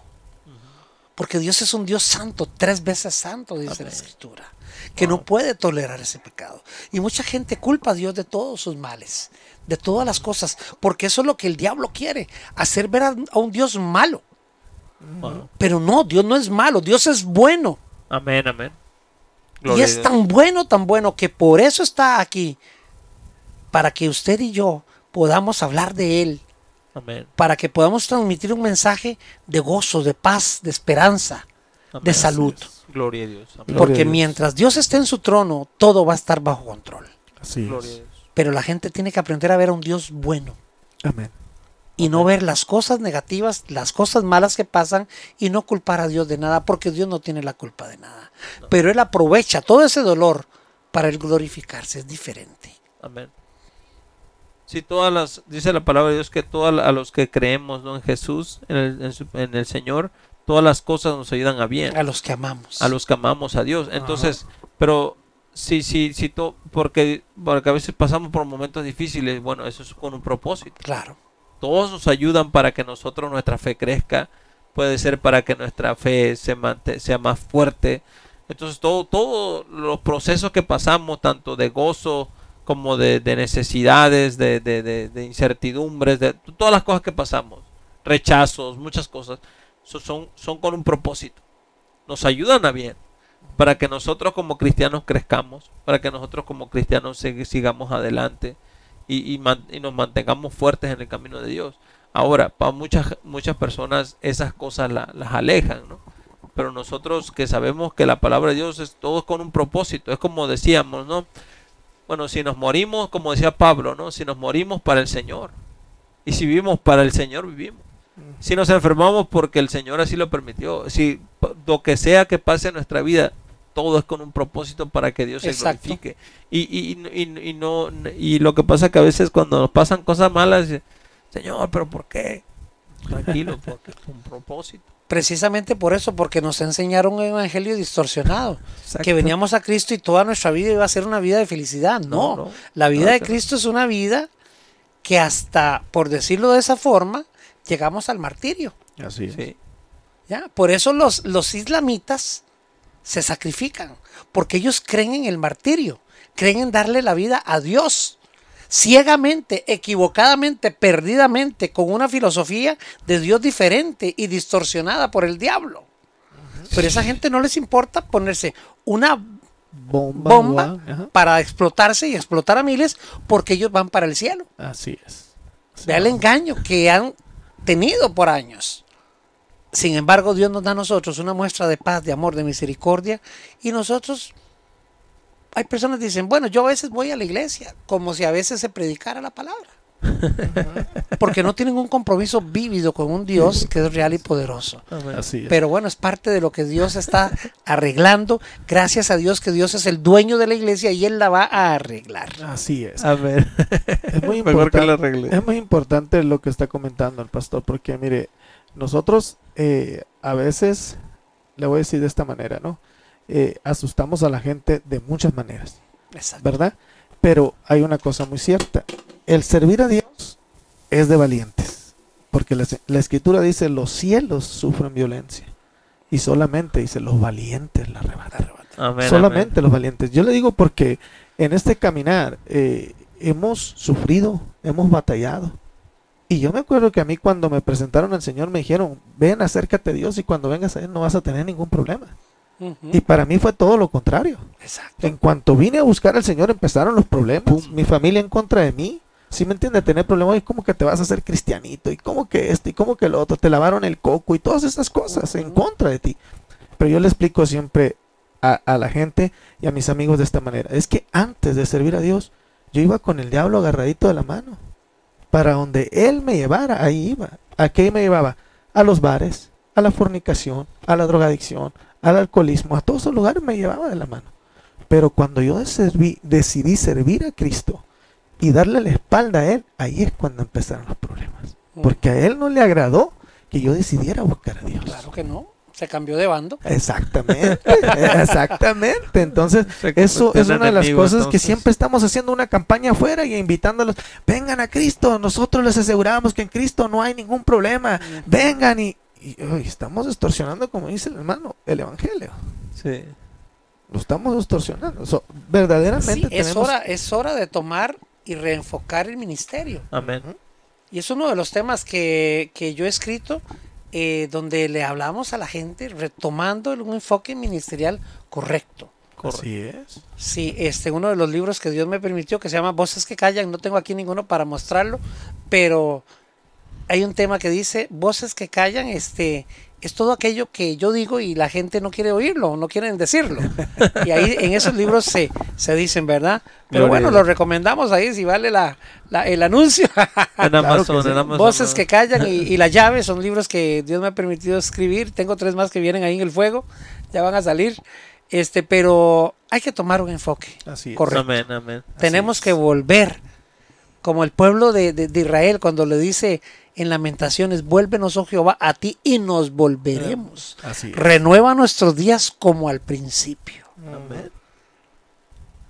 B: Porque Dios es un Dios santo, tres veces santo, dice la Escritura, que no puede tolerar ese pecado. Y mucha gente culpa a Dios de todos sus males, de todas las cosas, porque eso es lo que el diablo quiere, hacer ver a, un Dios malo. Pero no, Dios no es malo, Dios es bueno.
A: Amén, amén
B: y es tan bueno, tan bueno que por eso está aquí, para que usted y yo podamos hablar de Él, para que podamos transmitir un mensaje de gozo, de paz, de esperanza, de salud.
A: Gloria a Dios.
B: Porque mientras Dios esté en su trono, todo va a estar bajo control.
C: Así
A: Gloria a
C: es.
A: Dios.
B: Pero la gente tiene que aprender a ver a un Dios bueno
C: Amén.
B: Y no ver las cosas negativas, las cosas malas que pasan y no culpar a Dios de nada, porque Dios no tiene la culpa de nada. Pero Él aprovecha todo ese dolor para Él glorificarse, es diferente.
A: Amén. Sí, todas las, dice la palabra de Dios que todos a los que creemos ¿no? en Jesús, en el, en su- en el Señor, todas las cosas nos ayudan a bien.
B: A los que amamos.
A: a los que amamos a Dios. Entonces, pero sí, sí, sí, to- porque, porque a veces pasamos por momentos difíciles, bueno, eso es con un propósito.
B: Claro.
A: Todos nos ayudan para que nosotros, nuestra fe crezca, puede ser para que nuestra fe se sea más fuerte. Entonces, todo, todos los procesos que pasamos, tanto de gozo como de, de necesidades, de, de- de- incertidumbres, de todas las cosas que pasamos, rechazos, muchas cosas, so- son, son con un propósito. Nos ayudan a bien para que nosotros como cristianos crezcamos, para que nosotros como cristianos sig- sigamos adelante y, y nos mantengamos fuertes en el camino de Dios. Ahora, para muchas, muchas personas esas cosas la- las alejan, ¿no? Pero nosotros que sabemos que la palabra de Dios es todo con un propósito, es como decíamos, ¿no? Bueno, si nos morimos, como decía Pablo, ¿no? Si nos morimos para el Señor. Y si vivimos para el Señor, vivimos. Si nos enfermamos porque el Señor así lo permitió. Si lo que sea que pase en nuestra vida, todo es con un propósito para que Dios se glorifique. Y, y, y, y no, y lo que pasa que a veces cuando nos pasan cosas malas, Señor, pero ¿por qué? Tranquilo, porque es un propósito.
B: Precisamente por eso, porque nos enseñaron un evangelio distorsionado.
A: Exacto.
B: Que veníamos a Cristo y toda nuestra vida iba a ser una vida de felicidad. No,
A: No, no.
B: la vida
A: No,
B: de. Cristo es una vida que hasta, por decirlo de esa forma, llegamos al martirio.
C: Así es.
A: Sí.
B: ¿ya? Por eso los, los islamitas se sacrifican, porque ellos creen en el martirio, creen en darle la vida a Dios, ciegamente, equivocadamente, perdidamente, con una filosofía de Dios diferente y distorsionada por el diablo. Pero a esa gente no les importa ponerse una
C: Bomba.
B: para explotarse y explotar a miles porque ellos van para el cielo.
C: Así es.
B: Vea el engaño que han tenido por años. Sin embargo, Dios nos da a nosotros una muestra de paz, de amor, de misericordia. Y nosotros, hay personas que dicen, bueno, yo a veces voy a la iglesia, como si a veces se predicara la palabra. Porque no tienen un compromiso vívido con un Dios que es real y poderoso.
C: Así es.
B: Pero bueno, es parte de lo que Dios está arreglando. Gracias a Dios que Dios es el dueño de la iglesia y Él la va a arreglar.
C: Así es.
A: Amén.
C: Es muy
A: Mejor que
C: importante.
A: la arregle.
C: Es muy importante lo que está comentando el pastor, porque mire, nosotros eh, a veces, le voy a decir de esta manera, ¿no? Eh, asustamos a la gente de muchas maneras,
B: Exacto.
C: ¿verdad? Pero hay una cosa muy cierta, el servir a Dios es de valientes, porque la, la escritura dice, los cielos sufren violencia, y solamente dice, los valientes la arrebatan.
A: Amén,
C: Solamente los valientes. Yo le digo porque en este caminar eh, hemos sufrido, hemos batallado. Y yo me acuerdo que a mí cuando me presentaron al Señor me dijeron, ven, acércate a Dios y cuando vengas a Él no vas a tener ningún problema. Y para mí fue todo lo contrario.
B: Exacto.
C: En cuanto vine a buscar al Señor empezaron los problemas. Mi familia en contra de mí. Si me entiende, tener problemas y como que te vas a hacer cristianito y como que esto y como que lo otro, te lavaron el coco y todas esas cosas en contra de ti. Pero yo le explico siempre a, a la gente y a mis amigos de esta manera. Es que antes de servir a Dios, yo iba con el diablo agarradito de la mano. Para donde él me llevara, ahí iba. ¿A qué me llevaba? A los bares, a la fornicación, a la drogadicción, al alcoholismo, a todos esos lugares me llevaba de la mano. Pero cuando yo decidí servir a Cristo y darle la espalda a Él, ahí es cuando empezaron los problemas. Porque a Él no le agradó que yo decidiera buscar a Dios.
B: Claro que no. Se cambió de bando.
C: Exactamente, exactamente. Entonces, eso es una de las cosas que siempre estamos haciendo una campaña afuera y invitándolos, vengan a Cristo, nosotros les aseguramos que en Cristo no hay ningún problema, vengan y, y, uy, estamos distorsionando, como dice el hermano, el Evangelio.
A: Sí.
C: Lo estamos distorsionando. So, verdaderamente
B: Sí, es
C: tenemos...
B: hora, es hora de tomar y reenfocar el ministerio.
A: Amén.
B: Y es uno de los temas que, que yo he escrito eh, donde le hablamos a la gente retomando un enfoque ministerial correcto.
A: Correcto.
C: Así es.
B: Sí, este, uno de los libros que Dios me permitió, que se llama Voces que callan, no tengo aquí ninguno para mostrarlo, pero hay un tema que dice Voces que callan, este, es todo aquello que yo digo y la gente no quiere oírlo, no quieren decirlo. Y ahí en esos libros se, se dicen, ¿verdad? Pero bueno, lo recomendamos ahí si vale la, el anuncio.
A: En Amazon, en
B: Amazon, Voces que callan y, y, La llave son libros que Dios me ha permitido escribir. Tengo tres más que vienen ahí en el fuego, ya van a salir. Este, pero hay que tomar un enfoque.
C: Así es.
B: Correcto. Tenemos que volver, como el pueblo de, de Israel, cuando le dice en Lamentaciones, vuélvenos, oh Jehová, a ti y nos volveremos. Renueva nuestros días como al principio.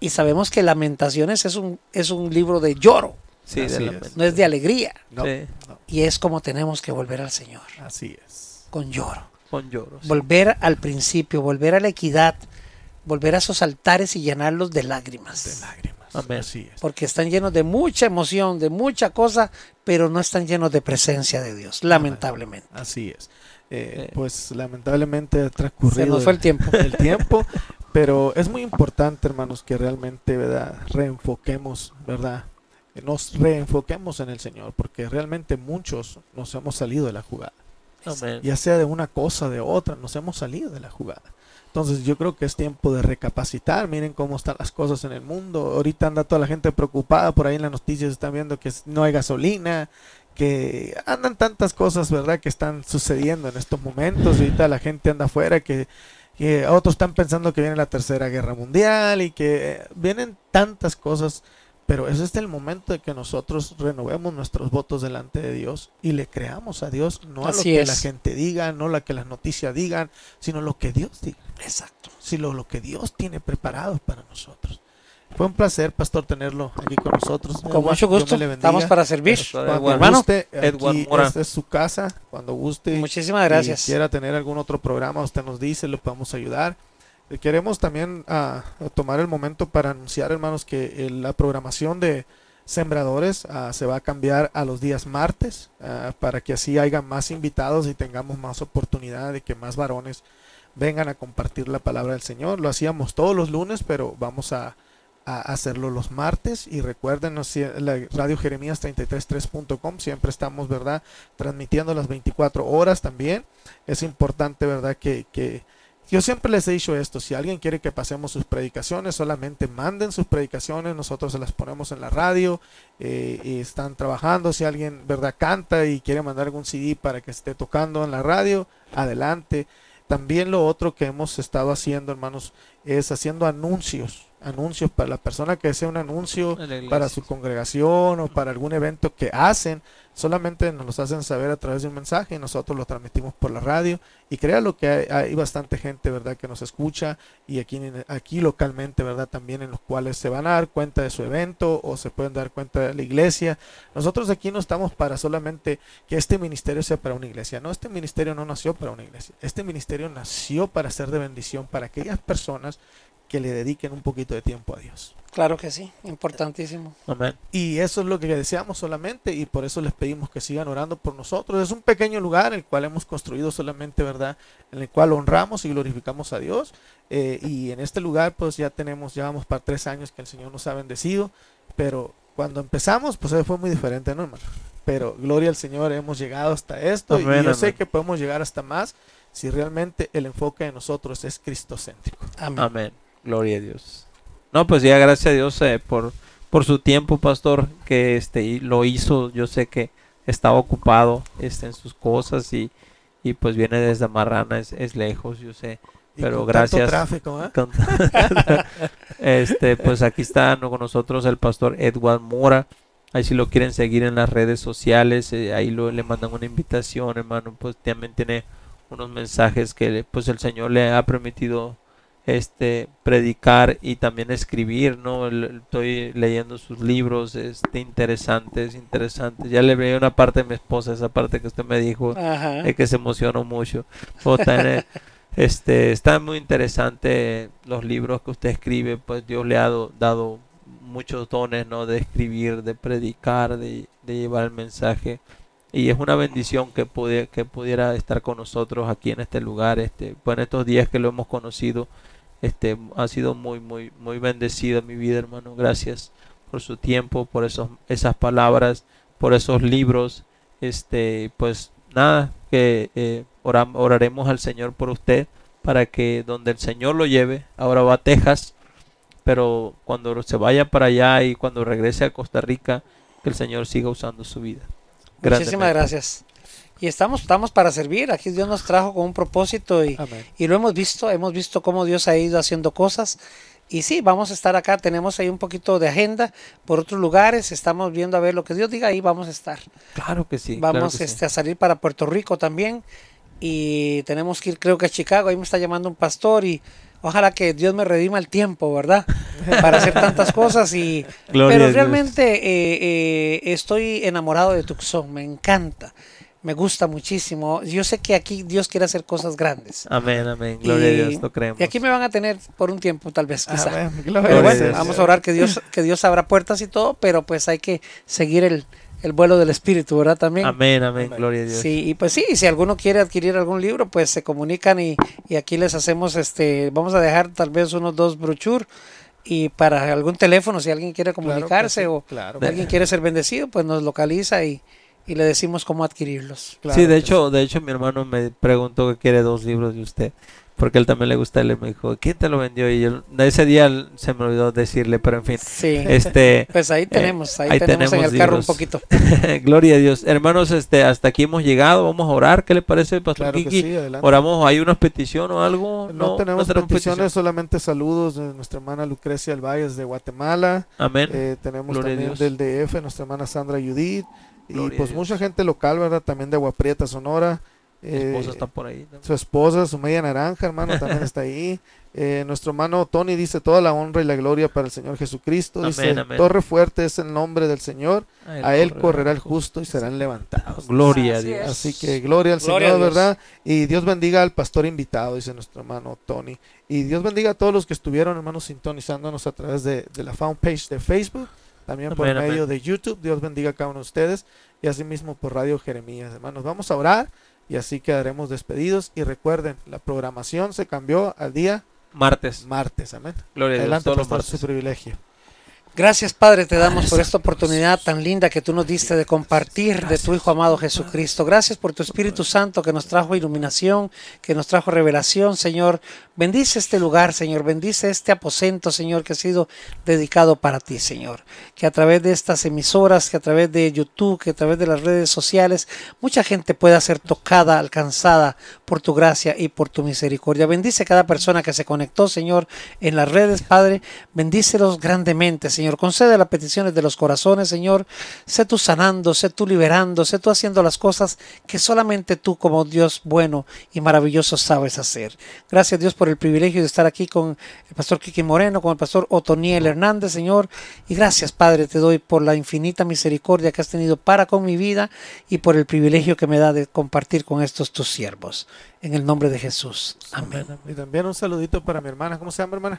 B: Y sabemos que Lamentaciones es un, es un libro de lloro. no es de alegría. Y es como tenemos que volver al Señor.
C: Así es.
B: Con lloro.
A: Con lloro.
B: Volver al principio, volver a la equidad, volver a esos altares y llenarlos de lágrimas.
C: De lágrimas.
B: Porque están llenos de mucha emoción, de mucha cosa, pero no están llenos de presencia de Dios, lamentablemente.
C: Así es. Eh, pues lamentablemente ha transcurrido
B: Se nos fue el tiempo.
C: El tiempo, pero es muy importante, hermanos, que realmente, ¿verdad? Reenfoquemos, ¿verdad? Nos reenfoquemos en el Señor, porque realmente muchos nos hemos salido de la jugada. Ya sea de una cosa o de otra, nos hemos salido de la jugada. Entonces yo creo que es tiempo de recapacitar. Miren cómo están las cosas en el mundo. Ahorita anda toda la gente preocupada. Por ahí en las noticias están viendo que no hay gasolina, que andan tantas cosas, ¿verdad? Que están sucediendo en estos momentos. Ahorita la gente anda afuera que, que otros están pensando que viene la tercera guerra mundial y que vienen tantas cosas pero ese es el momento de que nosotros renovemos nuestros votos delante de Dios y le creamos a Dios, no a lo que la gente diga, no lo que las noticias digan, sino lo que Dios diga.
B: Exacto.
C: Sino lo que Dios tiene preparado para nosotros. Fue un placer, pastor, tenerlo aquí con nosotros.
B: Con mucho gusto. Estamos para servir.
C: Cuando hermano, guste, aquí es su casa. Cuando guste.
B: Muchísimas gracias.
C: Si quiera tener algún otro programa, usted nos dice, lo podemos ayudar. Queremos también ah, tomar el momento para anunciar, hermanos, que la programación de sembradores ah, se va a cambiar a los días martes ah, para que así haya más invitados y tengamos más oportunidad de que más varones vengan a compartir la palabra del Señor. Lo hacíamos todos los lunes, pero vamos a, hacerlo los martes. Y recuerden la radio jeremías 333.com siempre estamos verdad transmitiendo las 24 horas también. Es importante verdad que, que yo siempre les he dicho esto, si alguien quiere que pasemos sus predicaciones, solamente manden sus predicaciones, nosotros se las ponemos en la radio eh, y están trabajando. Si alguien, ¿verdad?, canta y quiere mandar algún CD para que esté tocando en la radio, adelante. También lo otro que hemos estado haciendo, hermanos, es haciendo anuncios, anuncios para la persona que desea un anuncio para su congregación o para algún evento que hacen solamente nos los hacen saber a través de un mensaje y nosotros lo transmitimos por la radio. Y créalo que hay, bastante gente verdad que nos escucha y aquí aquí localmente verdad también en los cuales se van a dar cuenta de su evento o se pueden dar cuenta de la iglesia. Nosotros aquí no estamos para solamente que este ministerio sea para una iglesia. No este ministerio no nació para una iglesia. Este ministerio nació para ser de bendición para aquellas personas que le dediquen un poquito de tiempo a Dios
B: Claro que sí, importantísimo.
C: Amén. Y eso es lo que deseamos solamente y por eso les pedimos que sigan orando por nosotros. Es un pequeño lugar el cual hemos construido solamente, ¿verdad? En el cual honramos y glorificamos a Dios. Eh, y en este lugar pues ya tenemos, ya vamos para tres años que el Señor nos ha bendecido. Pero cuando empezamos pues fue muy diferente, ¿no, hermano? Pero gloria al Señor, hemos llegado hasta esto y yo sé que podemos llegar hasta más si realmente el enfoque de nosotros es cristocéntrico.
A: Amén. Amén. Gloria a Dios. No, pues ya gracias a Dios eh, por, por su tiempo, pastor, que este lo hizo. Yo sé que estaba ocupado este, en sus cosas y, y pues viene desde Marrana, es, es lejos, yo sé. Pero gracias.
C: Tráfico, ¿eh?
A: este, pues aquí está con nosotros el pastor Edward Mora. Ahí si lo quieren seguir en las redes sociales, eh, ahí lo, le mandan una invitación, hermano. Pues también tiene unos mensajes que pues el Señor le ha permitido este predicar y también escribir, ¿no? Estoy leyendo sus libros, este interesantes, interesantes. Ya le veía una parte de mi esposa, esa parte que usted me dijo, es que se emocionó mucho. este, está muy interesante los libros que usted escribe, pues Dios le ha dado muchos dones, ¿no? De escribir, de predicar, de, llevar el mensaje y es una bendición que, pudiera, que pudiera estar con nosotros aquí en este lugar, este, pues en estos días que lo hemos conocido, este ha sido muy muy muy bendecida mi vida hermano gracias por su tiempo por esos esas palabras por esos libros este pues nada, que eh, oraremos al Señor por usted para que donde el Señor lo lleve, ahora va a Texas, pero cuando se vaya para allá y cuando regrese a Costa Rica, que el Señor siga usando su vida.
B: Muchísimas gracias. Y estamos, estamos para servir. Aquí Dios nos trajo con un propósito y, y, lo hemos visto. Hemos visto cómo Dios ha ido haciendo cosas. Y sí, vamos a estar acá. Tenemos ahí un poquito de agenda por otros lugares. Estamos viendo a ver lo que Dios diga. Ahí vamos a estar.
A: Claro que sí.
B: Vamos este, a salir para Puerto Rico también. Y tenemos que ir, creo que a Chicago. Ahí me está llamando un pastor y ojalá que Dios me redima el tiempo, ¿verdad? Para hacer tantas cosas y pero realmente eh, eh, estoy enamorado de Tucson, me encanta. Me gusta muchísimo. Yo sé que aquí Dios quiere hacer cosas grandes.
A: Amén, amén. Gloria a Dios, lo creemos.
B: Y aquí me van a tener por un tiempo, tal vez, quizá. Pero bueno, vamos a orar que Dios, que Dios abra puertas y todo, pero pues hay que seguir el, el vuelo del espíritu, ¿verdad? También.
A: Amén, amén, gloria a Dios.
B: Sí, y pues sí, si alguno quiere adquirir algún libro, pues se comunican y, y aquí les hacemos, este, vamos a dejar tal vez unos dos brochures y para algún teléfono, si alguien quiere comunicarse o alguien quiere ser bendecido, pues nos localiza y, y le decimos cómo adquirirlos.
A: sí, de hecho, de hecho mi hermano me preguntó que quiere dos libros de usted porque él también le gusta él me dijo quién te lo vendió y yo, ese día se me olvidó decirle pero en fin.
B: Sí.
A: Este
B: pues ahí tenemos ahí, tenemos, en el carro un poquito.
A: Gloria a Dios. Hermanos este hasta aquí hemos llegado. Vamos a orar. Qué le parece pastor Kiki oramos hay una petición o algo
C: no, tenemos, peticiones solamente saludos de nuestra hermana Lucrecia Albayes de Guatemala.
A: Amén.
C: Eh, tenemos también del DF nuestra hermana Sandra Judith y pues mucha gente local verdad también de Aguaprieta Sonora
A: su esposa está por ahí.
C: Su esposa, su media naranja, hermano, también está ahí. Eh, nuestro hermano Tony dice toda la honra y la gloria para el Señor Jesucristo. dice, torre fuerte es el nombre del Señor. A él, correrá el justo y serán levantados.
A: Gloria a Dios.
C: Así que gloria al Señor, ¿verdad? Y Dios bendiga al pastor invitado, dice nuestro hermano Tony. Y Dios bendiga a todos los que estuvieron, hermanos, sintonizándonos a través de, la fan page de Facebook. También por medio de YouTube. Dios bendiga a cada uno de ustedes. Y asimismo por Radio Jeremías. Hermanos, vamos a orar. Y así quedaremos despedidos. Y recuerden, la programación se cambió al día
A: martes.
C: Martes, amén.
A: Gloria a Dios.
C: por su privilegio.
B: Gracias Padre, te damos por esta oportunidad tan linda que tú nos diste de compartir de tu Hijo amado Jesucristo. Gracias por tu Espíritu Santo que nos trajo iluminación, que nos trajo revelación, Señor. Bendice este lugar, Señor. Bendice este aposento, Señor, que ha sido dedicado para ti, Señor. Que a través de estas emisoras, que a través de YouTube, que a través de las redes sociales, mucha gente pueda ser tocada, alcanzada por tu gracia y por tu misericordia. Bendice cada persona que se conectó, Señor, en las redes, Padre. Bendícelos grandemente, Señor Señor. Concede las peticiones de los corazones, Señor. Sé tú sanando, sé tú liberando, sé tú haciendo las cosas que solamente tú como Dios bueno y maravilloso sabes hacer. Gracias Dios por el privilegio de estar aquí con el pastor Kiki Moreno, con el pastor Otoniel Hernández, Señor. Y gracias, Padre, te doy por la infinita misericordia que has tenido para con mi vida y por el privilegio que me da de compartir con estos tus siervos. En el nombre de Jesús. Amén.
C: Y también un saludito para mi hermana. ¿Cómo se llama, hermana?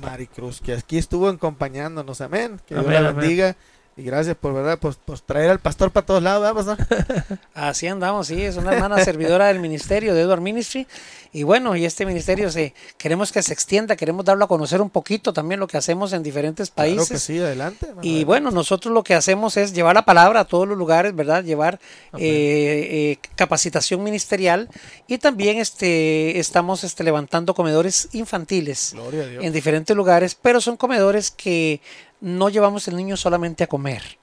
C: Maricruz, que aquí estuvo acompañándonos, amén. Que Dios la bendiga. Y gracias por verdad, pues, pues, traer al pastor para todos lados, ¿verdad, pastor?
B: Así andamos, sí, es una hermana servidora del ministerio de Edward Ministry. Y bueno, y este ministerio se queremos que se extienda, queremos darlo a conocer un poquito también lo que hacemos en diferentes países.
C: Claro que sí, adelante.
B: Y bueno, nosotros lo que hacemos es llevar la palabra a todos los lugares, ¿verdad? Llevar eh, eh, capacitación ministerial y también este estamos este, levantando comedores infantiles en diferentes lugares, pero son comedores que no llevamos el niño solamente a comer,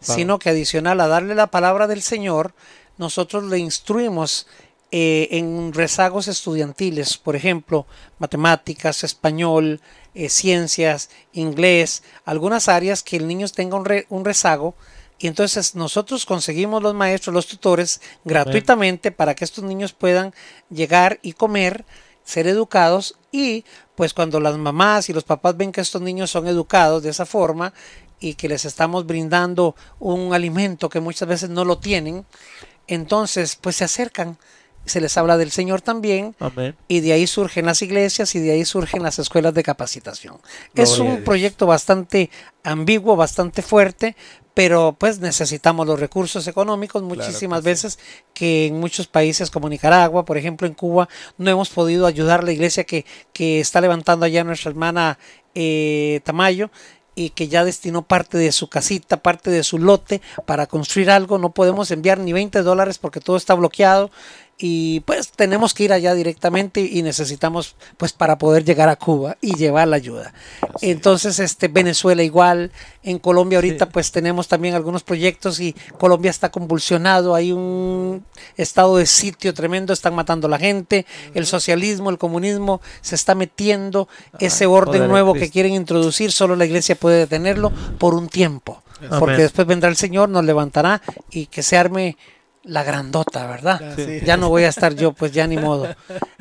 B: sino que adicional a darle la palabra del Señor, nosotros le instruimos eh, en rezagos estudiantiles, por ejemplo, matemáticas, español, eh, ciencias, inglés, algunas áreas que el niño tenga un, un, rezago. Y entonces nosotros conseguimos los maestros, los tutores, gratuitamente para que estos niños puedan llegar y comer, ser educados y pues cuando las mamás y los papás ven que estos niños son educados de esa forma y que les estamos brindando un alimento que muchas veces no lo tienen, entonces pues se acercan, se les habla del Señor también y de ahí surgen las iglesias y de ahí surgen las escuelas de capacitación. es un proyecto bastante ambiguo, bastante fuerte, pero pues necesitamos los recursos económicos muchísimas veces que en muchos países como Nicaragua, por ejemplo en Cuba, no hemos podido ayudar a la iglesia que, que está levantando allá nuestra hermana eh, Tamayo y que ya destinó parte de su casita, parte de su lote para construir algo. No podemos enviar ni 20 dólares porque todo está bloqueado y pues tenemos que ir allá directamente y necesitamos pues para poder llegar a Cuba y llevar la ayuda. Entonces, este Venezuela igual, en Colombia ahorita pues tenemos también algunos proyectos y Colombia está convulsionado, hay un estado de sitio tremendo, están matando a la gente, el socialismo, el comunismo se está metiendo, ese orden nuevo que quieren introducir, solo la iglesia puede detenerlo por un tiempo, porque después vendrá el Señor, nos levantará y que se arme la grandota, ¿verdad? Ya no voy a estar yo, pues ya ni modo.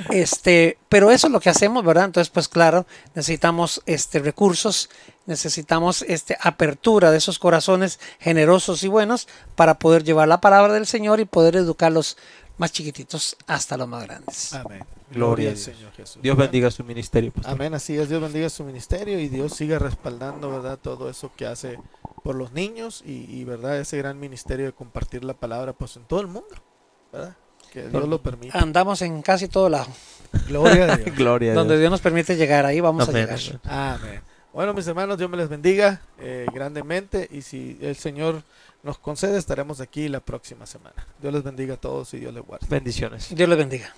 B: Este, pero eso es lo que hacemos, ¿verdad? Entonces, pues claro, necesitamos este recursos, necesitamos este apertura de esos corazones generosos y buenos para poder llevar la palabra del Señor y poder educar los más chiquititos hasta los más grandes.
C: Amén.
A: Gloria al Señor Jesús. Dios bendiga su ministerio.
C: Amén, así es. Dios bendiga su ministerio y Dios siga respaldando, ¿verdad? Todo eso que hace por los niños y, verdad ese gran ministerio de compartir la palabra pues en todo el mundo, ¿verdad? Que Dios lo permita.
B: Andamos en casi todo lado.
C: Gloria a Dios.
A: Gloria
B: Donde Dios. nos permite llegar, ahí vamos a llegar.
C: Amén. Bueno, mis hermanos, Dios me les bendiga eh, grandemente y si el Señor nos concede, estaremos aquí la próxima semana. Dios les bendiga a todos y Dios les guarde.
A: Bendiciones.
B: Dios les bendiga.